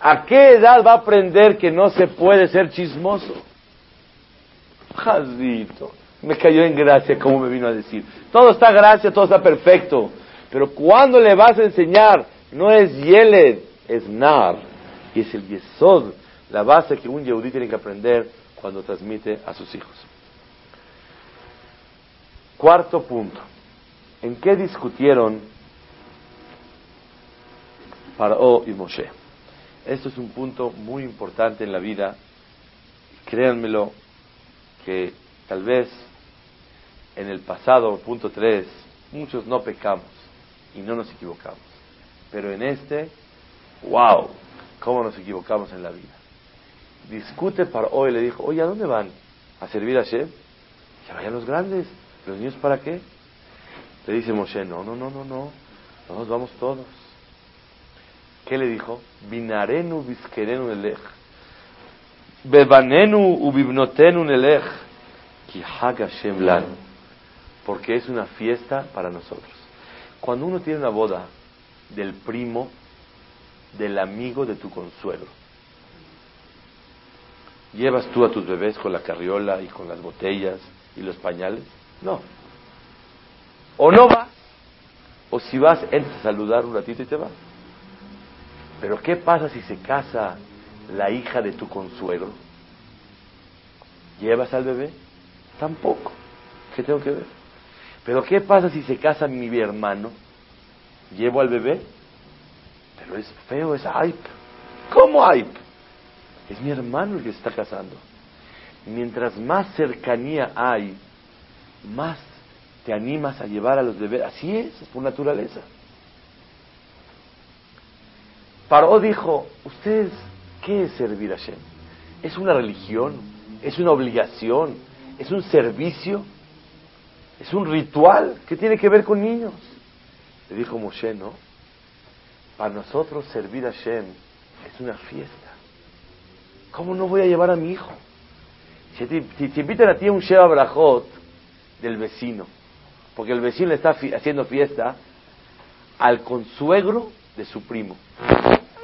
¿A qué edad va a aprender que no se puede ser chismoso? Jadito, me cayó en gracia como me vino a decir. Todo está gracia, todo está perfecto. Pero cuando le vas a enseñar, no es Yeled, es Nar. Y es el Yesod, la base que un Yehudí tiene que aprender cuando transmite a sus hijos. Cuarto punto. ¿En qué discutieron Paró y Moshe. Esto es un punto muy importante en la vida. Créanmelo que tal vez en el pasado, punto 3, muchos no pecamos y no nos equivocamos. Pero en este, wow, cómo nos equivocamos en la vida. Discute para hoy, le dijo, oye, ¿a dónde van? ¿A servir a Shem? Que vayan los grandes, los niños para qué? Le dice Moshe, no, no, no, no, no, nos vamos todos. ¿Qué le dijo? Binarenu biskerenu elech. Bebanenu ubibnotenu. Porque es una fiesta para nosotros. Cuando uno tiene una boda del primo, del amigo de tu consuelo, ¿llevas tú a tus bebés con la carriola y con las botellas y los pañales? No. O no vas, o si vas, entras a saludar un ratito y te vas. Pero ¿qué pasa si se casa la hija de tu consuelo? ¿Llevas al bebé? Tampoco. ¿Qué tengo que ver? Pero ¿qué pasa si se casa mi hermano? ¿Llevo al bebé? Pero es feo, es hype. ¿Cómo hype? Es mi hermano el que se está casando. Mientras más cercanía hay, más te animas a llevar a los bebés. Así es, es por naturaleza. Paró dijo, ¿ustedes qué es servir a Hashem? ¿Es una religión? ¿Es una obligación? ¿Es un servicio? Es un ritual que tiene que ver con niños. Le dijo Moshe, no. Para nosotros servir a Shem es una fiesta. ¿Cómo no voy a llevar a mi hijo? Si te, invitan a ti a un Sheva Brajot del vecino, porque el vecino le está haciendo fiesta al consuegro de su primo.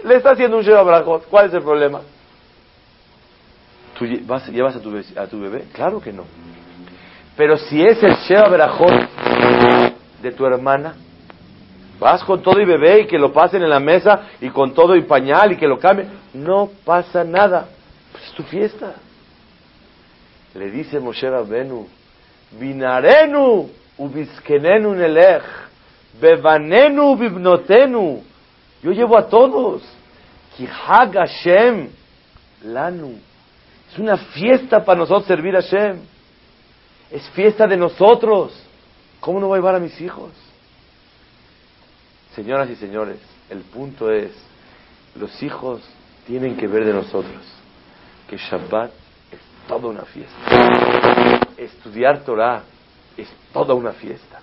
Le está haciendo un Sheva Brajot. ¿Cuál es el problema? ¿Tú lle- vas- llevas a tu, be- a tu bebé? Claro que no. Pero si es el Sheva Brajot de tu hermana, vas con todo y bebé y que lo pasen en la mesa y con todo y pañal y que lo cambien, no pasa nada. Es tu fiesta. Le dice Moshe Rabbenu, Vinarenu ubiskenenu nelech, bevanenu bibnotenu. Yo llevo a todos. Kihag Hashem lanu. Es una fiesta para nosotros servir a Hashem. Es fiesta de nosotros. ¿Cómo no voy a llevar a mis hijos? Señoras y señores, el punto es, los hijos tienen que ver de nosotros que Shabbat es toda una fiesta. Estudiar Torah es toda una fiesta.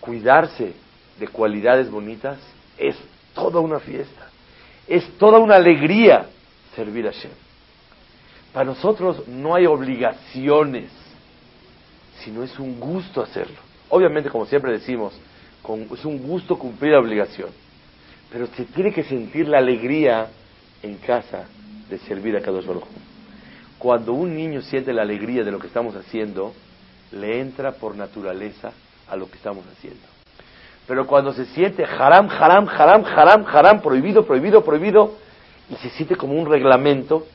Cuidarse de cualidades bonitas es toda una fiesta. Es toda una alegría servir a Hashem. Para nosotros no hay obligaciones, sino es un gusto hacerlo. Obviamente, como siempre decimos, es un gusto cumplir la obligación. Pero se tiene que sentir la alegría en casa de servir a Kadosh Baruj. Cuando un niño siente la alegría de lo que estamos haciendo, le entra por naturaleza a lo que estamos haciendo. Pero cuando se siente haram, haram, haram, haram, haram, prohibido, prohibido, prohibido, y se siente como un reglamento,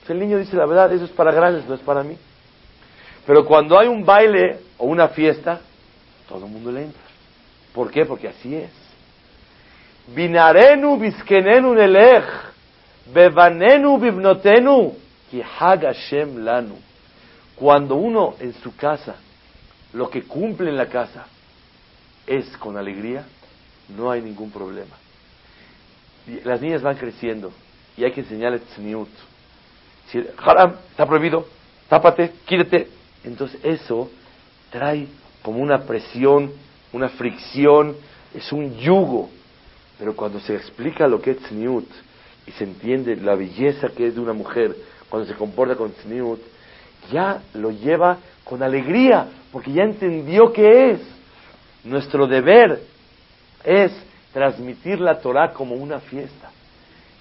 pues el niño dice la verdad, eso es para grandes, no es para mí. Pero cuando hay un baile o una fiesta, todo el mundo le entra. ¿Por qué? Porque así es. Binarenu biskenenu nelech, bevanenu bibnotenu, ki lanu. Cuando uno en su casa, lo que cumple en la casa es con alegría, no hay ningún problema. Las niñas van creciendo y hay que enseñarles tzniut. Si haram, está prohibido, tápate, quítate. Entonces eso trae como una presión, una fricción, es un yugo. Pero cuando se explica lo que es tzniut y se entiende la belleza que es de una mujer cuando se comporta con tzniut, ya lo lleva con alegría, porque ya entendió qué es. Nuestro deber es transmitir la Torah como una fiesta.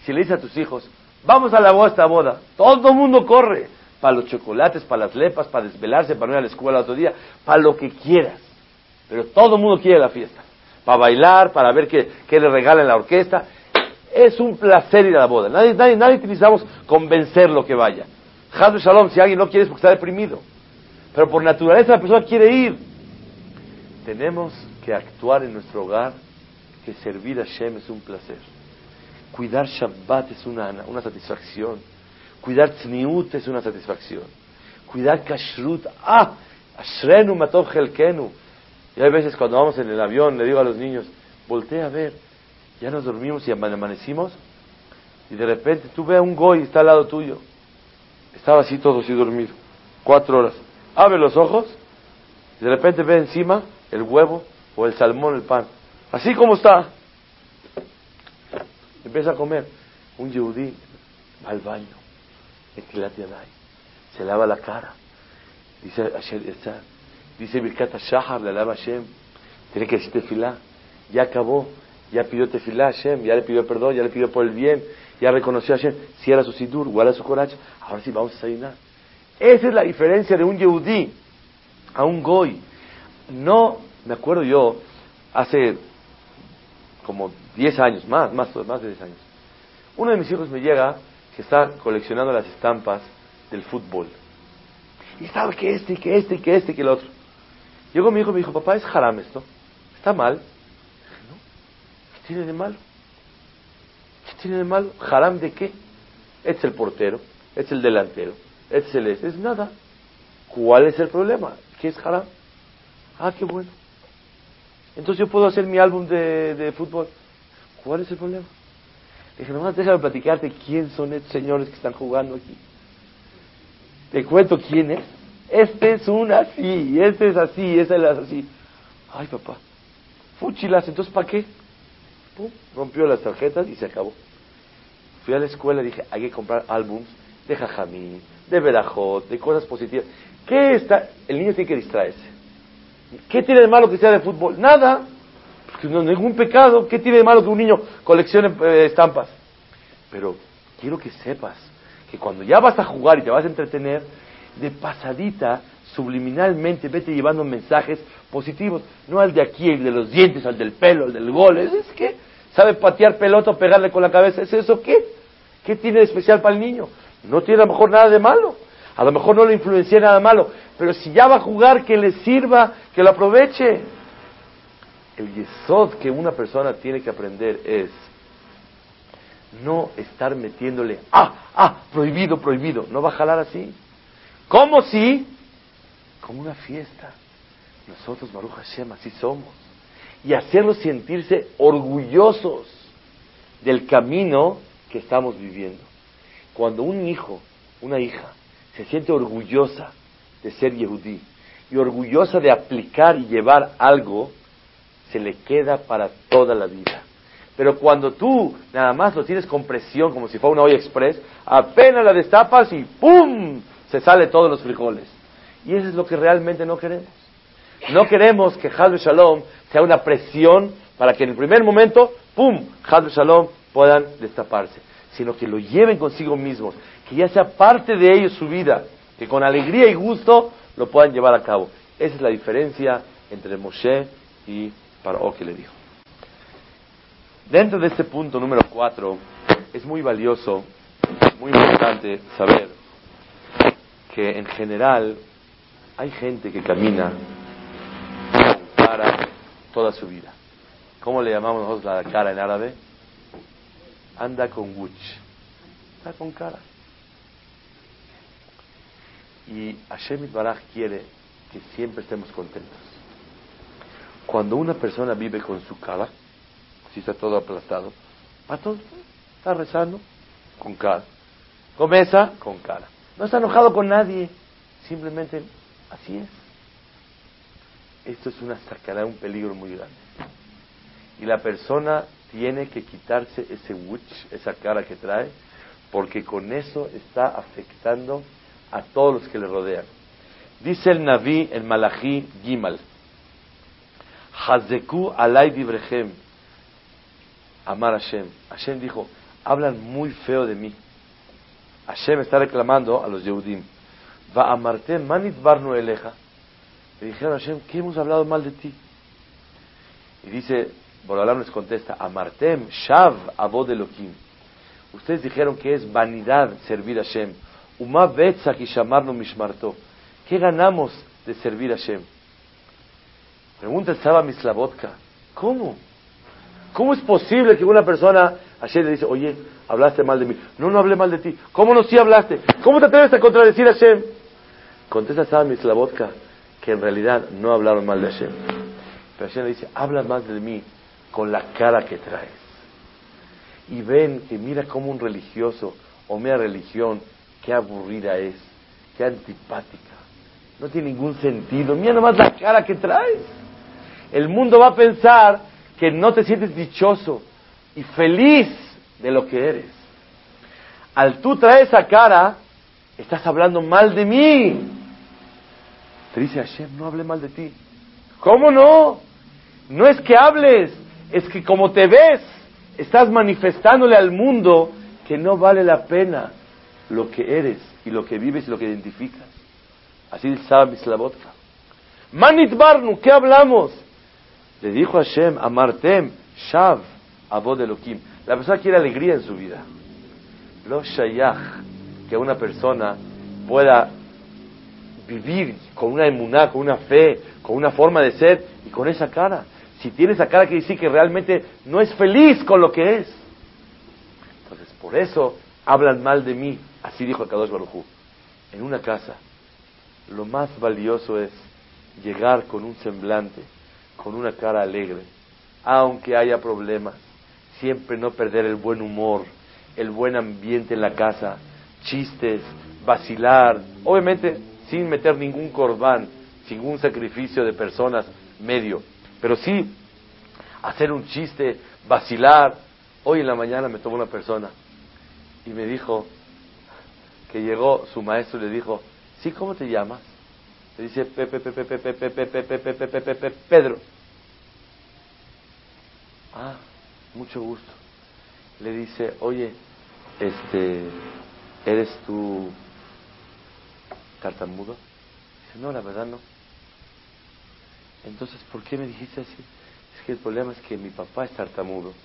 Si le dices a tus hijos, vamos a la boda, esta boda, todo el mundo corre, para los chocolates, para las lepas, para desvelarse, para no ir a la escuela otro día, para lo que quieras. Pero todo el mundo quiere la fiesta, para bailar, para ver qué, qué le regalan la orquesta. Es un placer ir a la boda. Nadie, nadie, nadie necesitamos convencerlo que vaya. Hadru Shalom, si alguien no quiere es porque está deprimido. Pero por naturaleza la persona quiere ir. Tenemos que actuar en nuestro hogar que servir a Shem es un placer. Cuidar Shabbat es una, una satisfacción. Cuidar Tzniut es una satisfacción. Cuidar Kashrut, ah, Ashrenu Matov Helkenu. Y hay veces cuando vamos en el avión, le digo a los niños, voltea a ver, ya nos dormimos y amanecimos, y de repente tú ves a un goy, está al lado tuyo. Estaba así todo así dormido, cuatro horas. Abre los ojos, y de repente ve encima el huevo o el salmón, el pan. Así como está. Empieza a comer. Un yehudí va al baño, se lava la cara. Dice dice Birkat Shahar, le lava Hashem. Tiene que decir tefilá. Ya acabó, ya pidió tefilá a Hashem, ya le pidió perdón, ya le pidió por el bien, ya reconoció a Hashem. Cierra su sidur, guarda su coraje. Ahora sí vamos a desayunar. Esa es la diferencia de un yehudí a un goy. No, me acuerdo yo, hace como 10 años, más, más, más de 10 años. Uno de mis hijos me llega que está coleccionando las estampas del fútbol. Y estaba que este, que este, que este, que el otro. Llegó mi hijo y me dijo, papá, ¿es haram esto? ¿Está mal? No. ¿Qué tiene de malo? ¿Qué tiene de malo? ¿Haram de qué? Este es el portero, este es el delantero, este es el este. Es nada. ¿Cuál es el problema? ¿Qué es haram? Ah, qué bueno. Entonces yo puedo hacer mi álbum de, de fútbol. ¿Cuál es el problema? Le dije, nomás déjame platicarte quién son estos señores que están jugando aquí. Te cuento quién es. Este es un así, este es así, este es así. Ay, papá, fuchilas, entonces ¿para qué? Pum, rompió las tarjetas y se acabó. Fui a la escuela y dije, hay que comprar álbums de jajamín, de verajot, de cosas positivas. ¿Qué está? El niño tiene que distraerse. ¿Qué tiene de malo que sea de fútbol? Nada. Porque no ningún pecado. ¿Qué tiene de malo que un niño coleccione eh, estampas? Pero quiero que sepas que cuando ya vas a jugar y te vas a entretener, de pasadita, subliminalmente, vete llevando mensajes positivos. No al de aquí, el de los dientes, al del pelo, al del gol. ¿Es, es que sabe patear pelota o pegarle con la cabeza. ¿Es eso qué? ¿Qué tiene de especial para el niño? No tiene a lo mejor nada de malo. A lo mejor no le influencia nada malo. Pero si ya va a jugar, que le sirva, que lo aproveche. El yesod que una persona tiene que aprender es no estar metiéndole, ah, ah, prohibido, prohibido. No va a jalar así. ¿Cómo si? Como una fiesta. Nosotros, Baruch Hashem, así somos. Y hacerlos sentirse orgullosos del camino que estamos viviendo. Cuando un hijo, una hija, se siente orgullosa de ser yehudí y orgullosa de aplicar y llevar algo, se le queda para toda la vida. Pero cuando tú nada más lo tienes con presión, como si fuera una olla express, apenas la destapas y ¡pum! se sale todos los frijoles. Y eso es lo que realmente no queremos. No queremos que Hadr Shalom sea una presión para que en el primer momento, ¡pum!, Hadr Shalom puedan destaparse, sino que lo lleven consigo mismos, que ya sea parte de ellos su vida, que con alegría y gusto lo puedan llevar a cabo. Esa es la diferencia entre Moshe y Paró que le dijo. Dentro de este punto número cuatro, es muy valioso, muy importante saber que en general hay gente que camina cara toda su vida. ¿Cómo le llamamos nosotros la cara en árabe? Anda con wuch. Está con cara. Y Hashem Baraj quiere que siempre estemos contentos. Cuando una persona vive con su cara, si está todo aplastado, todo, está rezando con cara. Comienza con cara. No está enojado con nadie, simplemente así es. Esto es una sacada, un peligro muy grande. Y la persona tiene que quitarse ese wuch, esa cara que trae, porque con eso está afectando a todos los que le rodean. Dice el Naví en Malachi Gimal, Hazeku alay dibrechem, amar Hashem. Hashem dijo, hablan muy feo de mí. Hashem está reclamando a los Yehudim, va amartem manit barnu eleja. Le dijeron a Hashem, ¿qué hemos hablado mal de ti? Y dice, Borolam les contesta, amartem shav abod elokim. Ustedes dijeron que es vanidad servir a Hashem. ¿Qué ganamos de servir a Hashem? Pregunta Saba Mislavotka. ¿Cómo? ¿Cómo es posible que una persona Hashem le dice, oye, hablaste mal de mí? No, no hablé mal de ti. ¿Cómo no sí hablaste? ¿Cómo te atreves a contradecir a Hashem? Contesta Saba Mislavotka que en realidad no hablaron mal de Hashem. Pero Hashem le dice, habla más de mí con la cara que traes. Y ven que mira como un religioso o mera religión qué aburrida es, qué antipática. No tiene ningún sentido. Mira nomás la cara que traes. El mundo va a pensar que no te sientes dichoso y feliz de lo que eres. Al tú traer esa cara, estás hablando mal de mí. Te dice Hashem, no hable mal de ti. ¿Cómo no? No es que hables, es que como te ves, estás manifestándole al mundo que no vale la pena lo que eres y lo que vives y lo que identificas. Así dice Mislavotka. Manit Barnu, ¿qué hablamos? Le dijo Hashem, Amartem, Shav, Abod Elohim. La persona quiere alegría en su vida. Lo Shayach, que una persona pueda vivir con una emuná, con una fe, con una forma de ser y con esa cara. Si tiene esa cara, quiere decir que realmente no es feliz con lo que es. Entonces, por eso hablan mal de mí. Así dijo el Kadosh Barujú. En una casa, lo más valioso es llegar con un semblante, con una cara alegre, aunque haya problemas, siempre no perder el buen humor, el buen ambiente en la casa, chistes, vacilar, obviamente sin meter ningún corbán, sin ningún sacrificio de personas medio. Pero sí hacer un chiste, vacilar. Hoy en la mañana me tomó una persona y me dijo que llegó su maestro y le dijo, ¿sí cómo te llamas? Le dice Pedro. Ah, mucho gusto. Le dice, oye, este, ¿eres tú tartamudo? Dice, no, la verdad no. Entonces, ¿por qué me dijiste así? Es que el problema es que mi papá es tartamudo.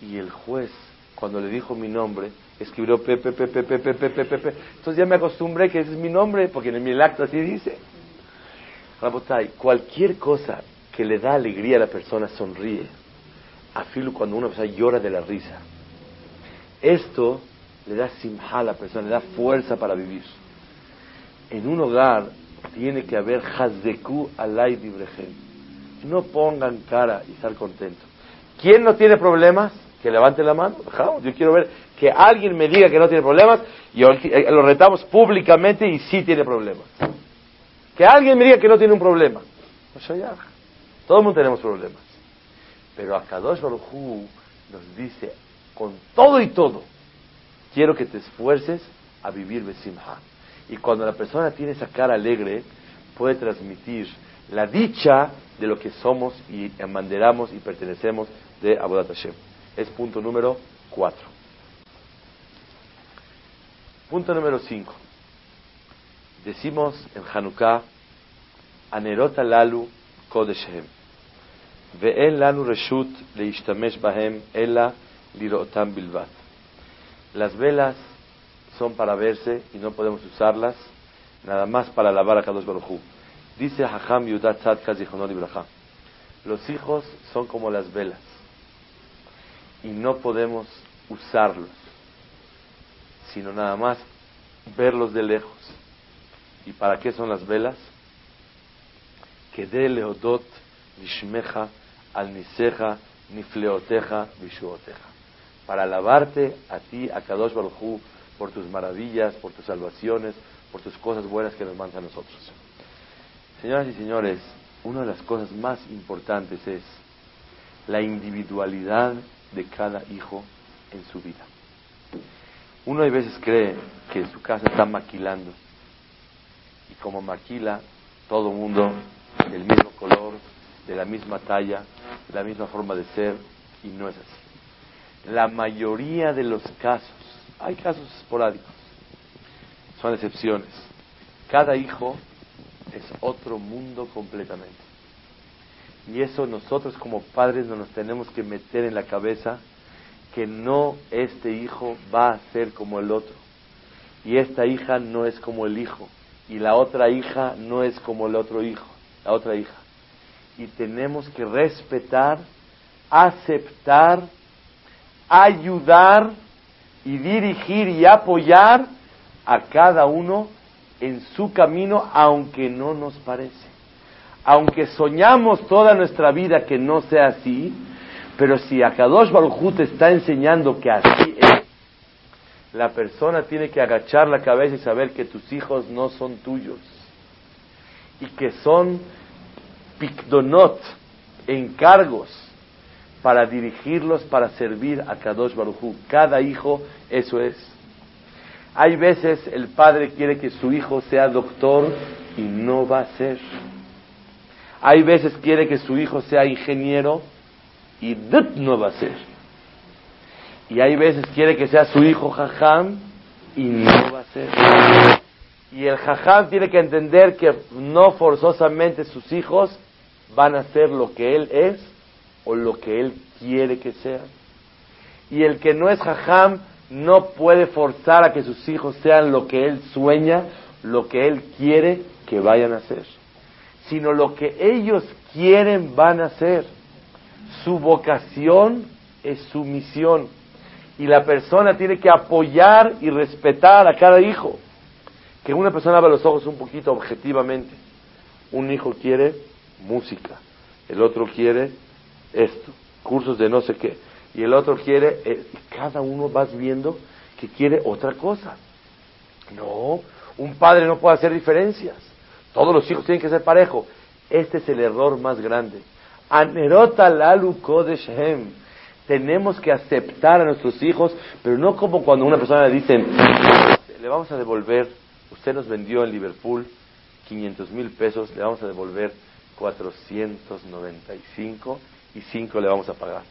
Y el juez, cuando le dijo mi nombre, escribió Pepe, Pepe, Pepe, Pepe, Pepe. Entonces ya me acostumbré que ese es mi nombre, porque en el acto así dice. Rabotay, cualquier cosa que le da alegría a la persona sonríe. Afilo cuando una persona llora de la risa. Esto le da simha a la persona, le da fuerza para vivir. En un hogar tiene que haber hazeku alay dibrehem. No pongan cara y estar contentos. ¿Quién no tiene problemas? Que levante la mano. Yo quiero ver que alguien me diga que no tiene problemas y lo retamos públicamente y sí tiene problemas. Que alguien me diga que no tiene un problema. Todo el mundo tenemos problemas. Pero Akadosh Baruj nos dice con todo y todo, quiero que te esfuerces a vivir Besimha. Y cuando la persona tiene esa cara alegre, puede transmitir la dicha de lo que somos y amanderamos y pertenecemos de Abodat Hashem. Es punto número cuatro. Punto número cinco. Decimos en Hanukkah, Anerota Lalu Kodeshem. Ve'en lanu reshut leishtamesh bahem ela lirotam bilvat. Las velas son para verse y no podemos usarlas nada más para lavar a Kadosh Baruj Dice Hacham Yudat Tzadka Ibraham. Los hijos son como las velas y no podemos usarlos, sino nada más verlos de lejos. ¿Y para qué son las velas? Que de leodot nishmeja al niseja nifleoteja vishuoteja. Para alabarte a ti, a Kadosh Baruj por tus maravillas, por tus salvaciones, por tus cosas buenas que nos mandas a nosotros. Señoras y señores, una de las cosas más importantes es la individualidad de cada hijo en su vida. Uno a veces cree que en su casa está maquilando y como maquila todo mundo del mismo color, de la misma talla, de la misma forma de ser y no es así. La mayoría de los casos, hay casos esporádicos, son excepciones. Cada hijo es otro mundo completamente. Y eso nosotros como padres no nos tenemos que meter en la cabeza que no este hijo va a ser como el otro. Y esta hija no es como el hijo. Y la otra hija no es como el otro hijo, la otra hija. Y tenemos que respetar, aceptar, ayudar y dirigir y apoyar a cada uno en su camino, aunque no nos parece. Aunque soñamos toda nuestra vida que no sea así, pero si Akadosh Baruj te está enseñando que así es, la persona tiene que agachar la cabeza y saber que tus hijos no son tuyos y que son picdonot, encargos para dirigirlos, para servir a Kadosh Baruj Cada hijo, eso es. Hay veces el padre quiere que su hijo sea doctor y no va a ser. Hay veces quiere que su hijo sea ingeniero y no va a ser. Y hay veces quiere que sea su hijo jajam y no va a ser. Y el jajam tiene que entender que no forzosamente sus hijos van a ser lo que él es o lo que él quiere que sean. Y el que no es jajam no puede forzar a que sus hijos sean lo que él sueña, lo que él quiere que vayan a ser, sino lo que ellos quieren van a ser. Su vocación es su misión y la persona tiene que apoyar y respetar a cada hijo. Que una persona abra los ojos un poquito objetivamente. Un hijo quiere música, el otro quiere esto, cursos de no sé qué y el otro quiere, eh, cada uno vas viendo que quiere otra cosa. No, Un padre no puede hacer diferencias. Todos los hijos tienen que ser parejos. Este es el error más grande. Anerota lalu kodeshem. Tenemos que aceptar a nuestros hijos, pero no como cuando una persona le dicen, le vamos a devolver, usted nos vendió en Liverpool 500 mil pesos, le vamos a devolver 495 y 5 le vamos a pagar.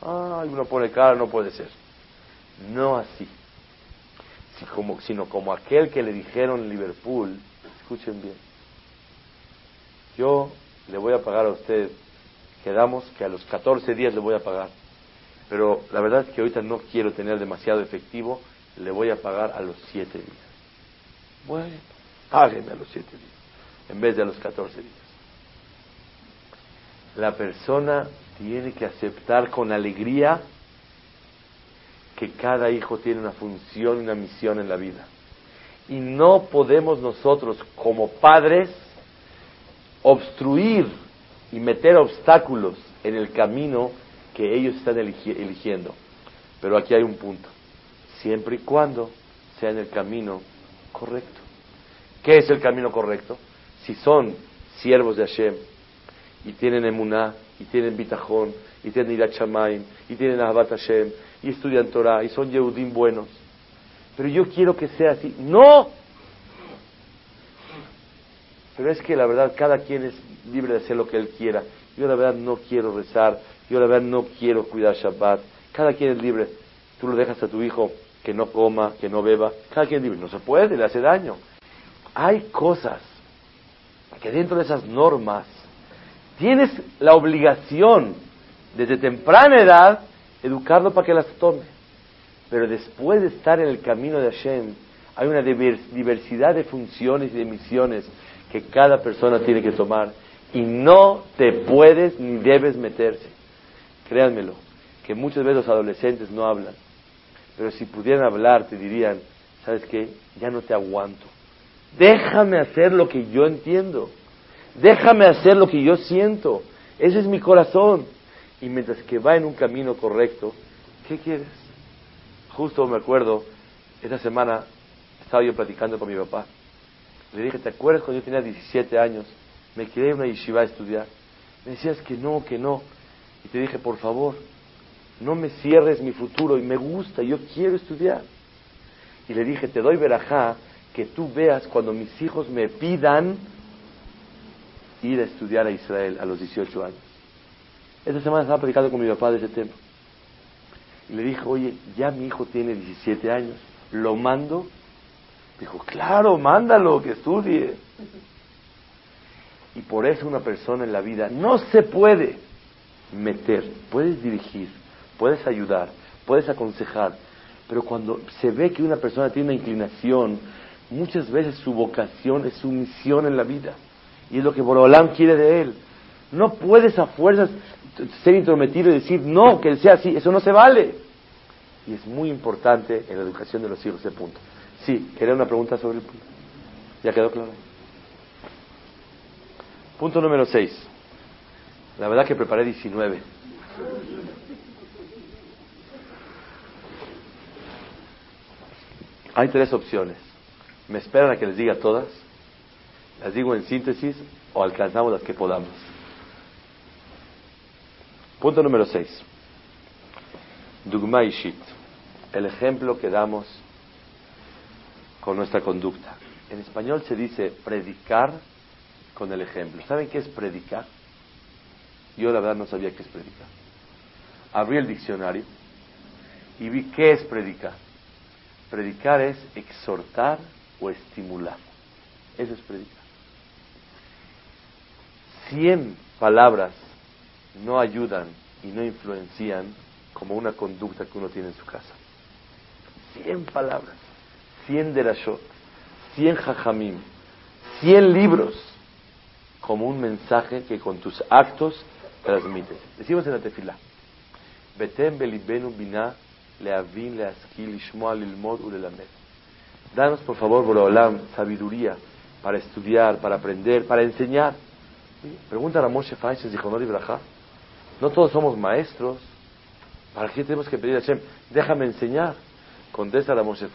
Ay, uno pone cara, no puede ser. No así. sino como aquel que le dijeron en Liverpool, escuchen bien, yo le voy a pagar a usted, quedamos que a los 14 días le voy a pagar, pero la verdad es que ahorita no quiero tener demasiado efectivo, le voy a pagar a los 7 días. Bueno, págueme a los 7 días, en vez de a los 14 días. La persona tiene que aceptar con alegría que cada hijo tiene una función y una misión en la vida. Y no podemos nosotros como padres obstruir y meter obstáculos en el camino que ellos están eligiendo. Pero aquí hay un punto. Siempre y cuando sea en el camino correcto. ¿Qué es el camino correcto? Si son siervos de Hashem y tienen emuná y tienen bitajón y tienen irat y tienen ahabat Hashem y estudian Torah y son Yehudim buenos. Pero yo quiero que sea así. ¡No! Pero es que la verdad, cada quien es libre de hacer lo que él quiera. Yo la verdad no quiero rezar. Yo la verdad no quiero cuidar Shabbat. Cada quien es libre. Tú lo dejas a tu hijo que no coma, que no beba. Cada quien es libre. No se puede, le hace daño. Hay cosas que dentro de esas normas tienes la obligación desde temprana edad educarlo para que las tome. Pero después de estar en el camino de Hashem, hay una diversidad de funciones y de misiones que cada persona tiene que tomar y no te puedes ni debes meterse. Créanmelo, que muchas veces los adolescentes no hablan, pero si pudieran hablar te dirían, ¿sabes qué? Ya no te aguanto. Déjame hacer lo que yo entiendo. Déjame hacer lo que yo siento. Ese es mi corazón y mientras que va en un camino correcto, ¿qué quieres? Justo me acuerdo, esta semana estaba yo platicando con mi papá. Le dije, ¿te acuerdas cuando yo tenía 17 años? Me quedé en una yeshiva a estudiar. Me decías que no, que no. Y te dije, por favor, no me cierres mi futuro y me gusta, yo quiero estudiar. Y le dije, te doy verajá que tú veas cuando mis hijos me pidan ir a estudiar a Israel a los 18 años. Esta semana estaba predicando con mi papá de ese tema. Y le dije, oye, ya mi hijo tiene 17 años, ¿lo mando? Dijo, claro, mándalo, que estudie. Y por eso una persona en la vida no se puede meter, puedes dirigir, puedes ayudar, puedes aconsejar, pero cuando se ve que una persona tiene una inclinación, muchas veces su vocación es su misión en la vida. Y es lo que Borolam quiere de él. No puedes a fuerzas ser intrometido y decir, no, que él sea así, eso no se vale. Y es muy importante en la educación de los hijos ese punto. Sí, quería una pregunta sobre el punto. ¿Ya quedó claro? Punto número 6. La verdad que preparé 19. Hay tres opciones. ¿Me esperan a que les diga todas? ¿Las digo en síntesis o alcanzamos las que podamos? Punto número 6. Dugma Ishit. El ejemplo que damos con nuestra conducta. En español se dice predicar con el ejemplo. ¿Saben qué es predicar? Yo la verdad no sabía qué es predicar. Abrí el diccionario y vi qué es predicar. Predicar es exhortar o estimular. Eso es predicar. Cien palabras no ayudan y no influencian como una conducta que uno tiene en su casa. Cien palabras, cien derashot, cien jajamim, cien libros, como un mensaje que con tus actos transmites. Decimos en la tefila, Betem belibenu bina leavin leaskil. Danos por favor, Borolam, sabiduría para estudiar, para aprender, para enseñar. Pregunta a Moshe Feinstein, dijo, no Braja. No todos somos maestros. ¿Para qué tenemos que pedir a Hashem? Déjame enseñar. Contesta a Moshe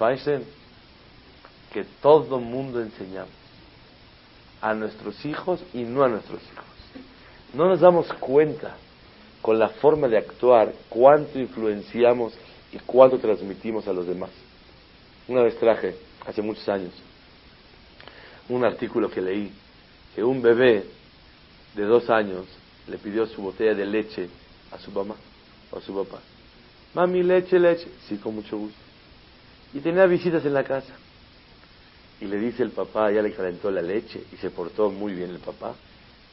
que todo mundo enseñamos a nuestros hijos y no a nuestros hijos. No nos damos cuenta con la forma de actuar cuánto influenciamos y cuánto transmitimos a los demás. Una vez traje, hace muchos años, un artículo que leí, que un bebé de dos años le pidió su botella de leche a su mamá o a su papá. Mami, leche, leche. Sí, con mucho gusto. Y tenía visitas en la casa. Y le dice el papá, ya le calentó la leche y se portó muy bien el papá.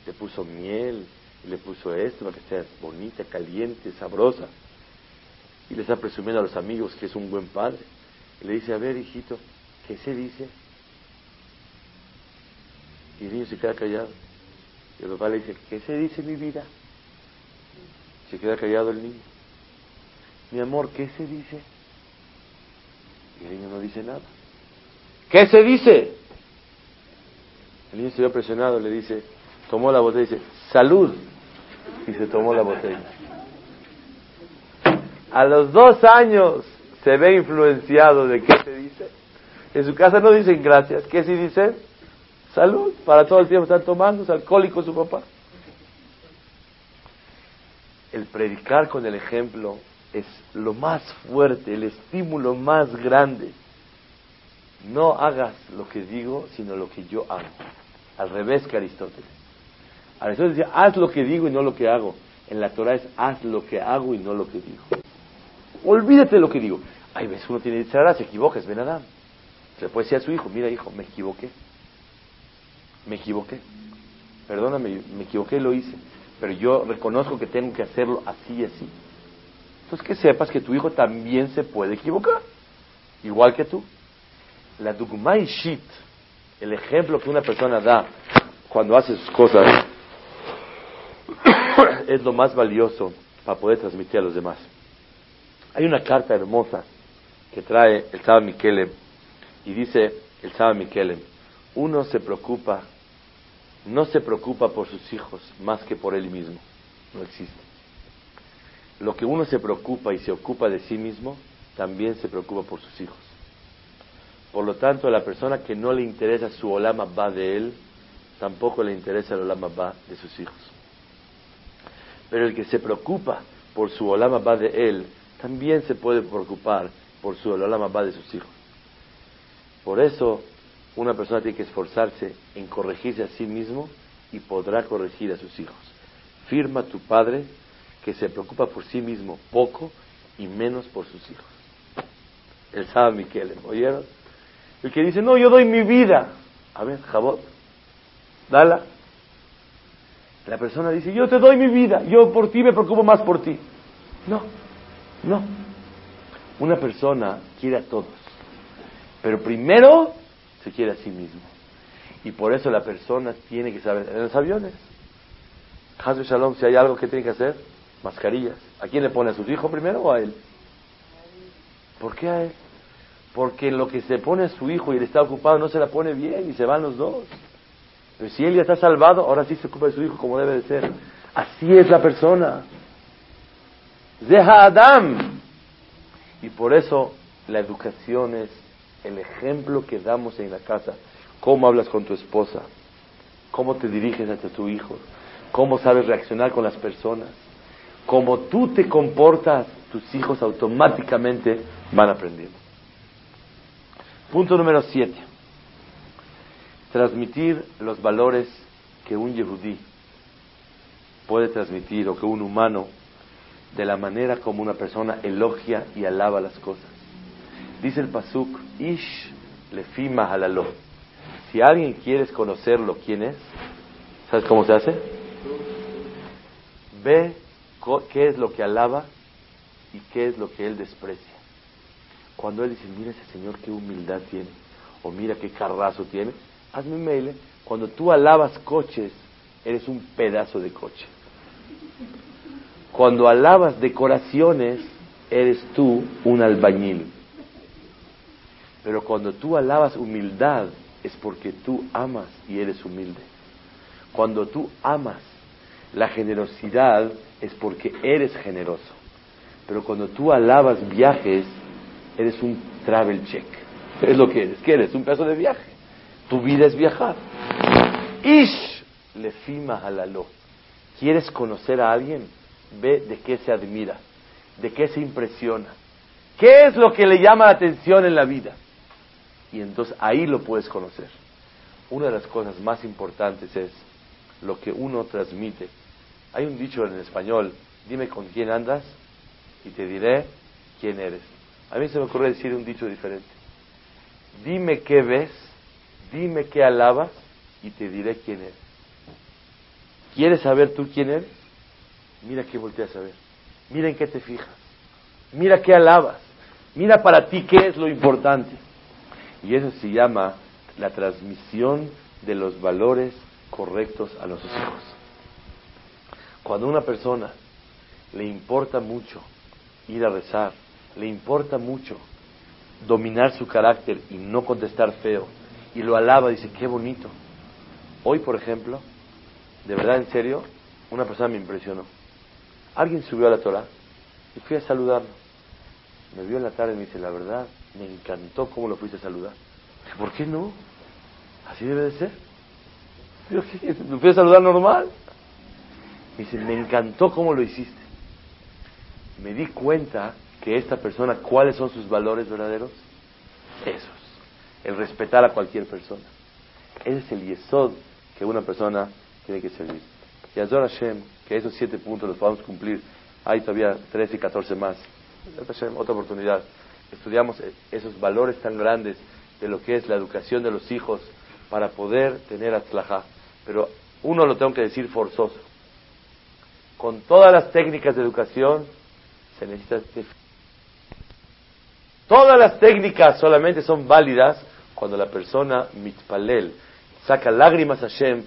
Le puso miel y le puso esto para que sea bonita, caliente, sabrosa. Y le está presumiendo a los amigos que es un buen padre. Y le dice, a ver, hijito, ¿qué se dice? Y el niño se queda callado. Y el papá le dice, ¿qué se dice mi vida? Se queda callado el niño. Mi amor, ¿qué se dice? Y el niño no dice nada. ¿Qué se dice? El niño se ve presionado, le dice, tomó la botella y dice, salud. Y se tomó la botella. A los dos años se ve influenciado de qué se dice. En su casa no dicen gracias. ¿Qué sí dicen? Salud. Para todo el tiempo están tomando, es alcohólico su papá. El predicar con el ejemplo es lo más fuerte, el estímulo más grande. No hagas lo que digo, sino lo que yo hago. Al revés que Aristóteles. Aristóteles decía, haz lo que digo y no lo que hago. En la Torah es, haz lo que hago y no lo que digo. Olvídate de lo que digo. Hay veces uno tiene que se equivoca, es Ben Adam. Se puede decir a su hijo, mira hijo, me equivoqué. Me equivoqué. Perdóname, me equivoqué y lo hice. Pero yo reconozco que tengo que hacerlo así y así. Entonces que sepas que tu hijo también se puede equivocar. Igual que tú. La Dugmai Shit, el ejemplo que una persona da cuando hace sus cosas, (coughs) es lo más valioso para poder transmitir a los demás. Hay una carta hermosa que trae el Saba Mikelem y dice el Saba Mikelem, uno se preocupa, no se preocupa por sus hijos más que por él mismo, no existe. Lo que uno se preocupa y se ocupa de sí mismo, también se preocupa por sus hijos. Por lo tanto, a la persona que no le interesa su olama va de él, tampoco le interesa el olama va de sus hijos. Pero el que se preocupa por su olama va de él, también se puede preocupar por su olama va de sus hijos. Por eso, una persona tiene que esforzarse en corregirse a sí mismo y podrá corregir a sus hijos. Firma tu padre que se preocupa por sí mismo poco y menos por sus hijos. El sabe Miquel, ¿oyeron? El que dice, no, yo doy mi vida. A ver, Jabot, dala. La persona dice, yo te doy mi vida, yo por ti me preocupo más por ti. No, no. Una persona quiere a todos, pero primero se quiere a sí mismo. Y por eso la persona tiene que saber, en los aviones, Hazbe Shalom, si hay algo que tiene que hacer, mascarillas. ¿A quién le pone a sus hijos primero o a él? ¿Por qué a él? Porque lo que se pone a su hijo y él está ocupado no se la pone bien y se van los dos. Pero si él ya está salvado, ahora sí se ocupa de su hijo como debe de ser. Así es la persona. Deja Adam. Y por eso la educación es el ejemplo que damos en la casa. Cómo hablas con tu esposa, cómo te diriges hacia tu hijo, cómo sabes reaccionar con las personas. Como tú te comportas, tus hijos automáticamente van aprendiendo. Punto número siete. Transmitir los valores que un yehudí puede transmitir o que un humano de la manera como una persona elogia y alaba las cosas. Dice el pasuk, Ish lefi mahalalo. Si alguien quieres conocerlo, ¿quién es? ¿Sabes cómo se hace? Ve qué es lo que alaba y qué es lo que él desprecia. Cuando él dice, mira ese señor qué humildad tiene, o mira qué carrazo tiene, hazme un mail. Cuando tú alabas coches, eres un pedazo de coche. Cuando alabas decoraciones, eres tú un albañil. Pero cuando tú alabas humildad, es porque tú amas y eres humilde. Cuando tú amas la generosidad, es porque eres generoso. Pero cuando tú alabas viajes, eres un travel check. Es lo que eres. ¿Qué eres? Un pedazo de viaje. Tu vida es viajar. Ish lefima halalo. ¿Quieres conocer a alguien? Ve de qué se admira, de qué se impresiona. ¿Qué es lo que le llama la atención en la vida? Y entonces ahí lo puedes conocer. Una de las cosas más importantes es lo que uno transmite. Hay un dicho en español, dime con quién andas y te diré quién eres. A mí se me ocurre decir un dicho diferente. Dime qué ves, dime qué alabas y te diré quién eres. ¿Quieres saber tú quién eres? Mira qué volteas a ver. Mira en qué te fijas. Mira qué alabas. Mira para ti qué es lo importante. Y eso se llama la transmisión de los valores correctos a los hijos. Cuando a una persona le importa mucho ir a rezar, le importa mucho dominar su carácter y no contestar feo, y lo alaba, dice, qué bonito. Hoy, por ejemplo, de verdad, en serio, una persona me impresionó. Alguien subió a la Torah y fui a saludarlo. Me vio en la tarde y me dice, la verdad, me encantó cómo lo fuiste a saludar. Dije, ¿por qué no? Así debe de ser. (laughs) Yo, ¿Lo fui a saludar normal? Me dice, me encantó cómo lo hiciste. Me di cuenta que esta persona, ¿cuáles son sus valores verdaderos? Esos. El respetar a cualquier persona. Ese es el yesod que una persona tiene que servir. Y Azor Hashem, que esos siete puntos los podamos cumplir. Hay todavía 13 y 14 más. Hashem, otra oportunidad. Estudiamos esos valores tan grandes de lo que es la educación de los hijos para poder tener atzlajá. Pero uno lo tengo que decir forzoso. Con todas las técnicas de educación se necesita Todas las técnicas solamente son válidas cuando la persona mitpalel saca lágrimas a Hashem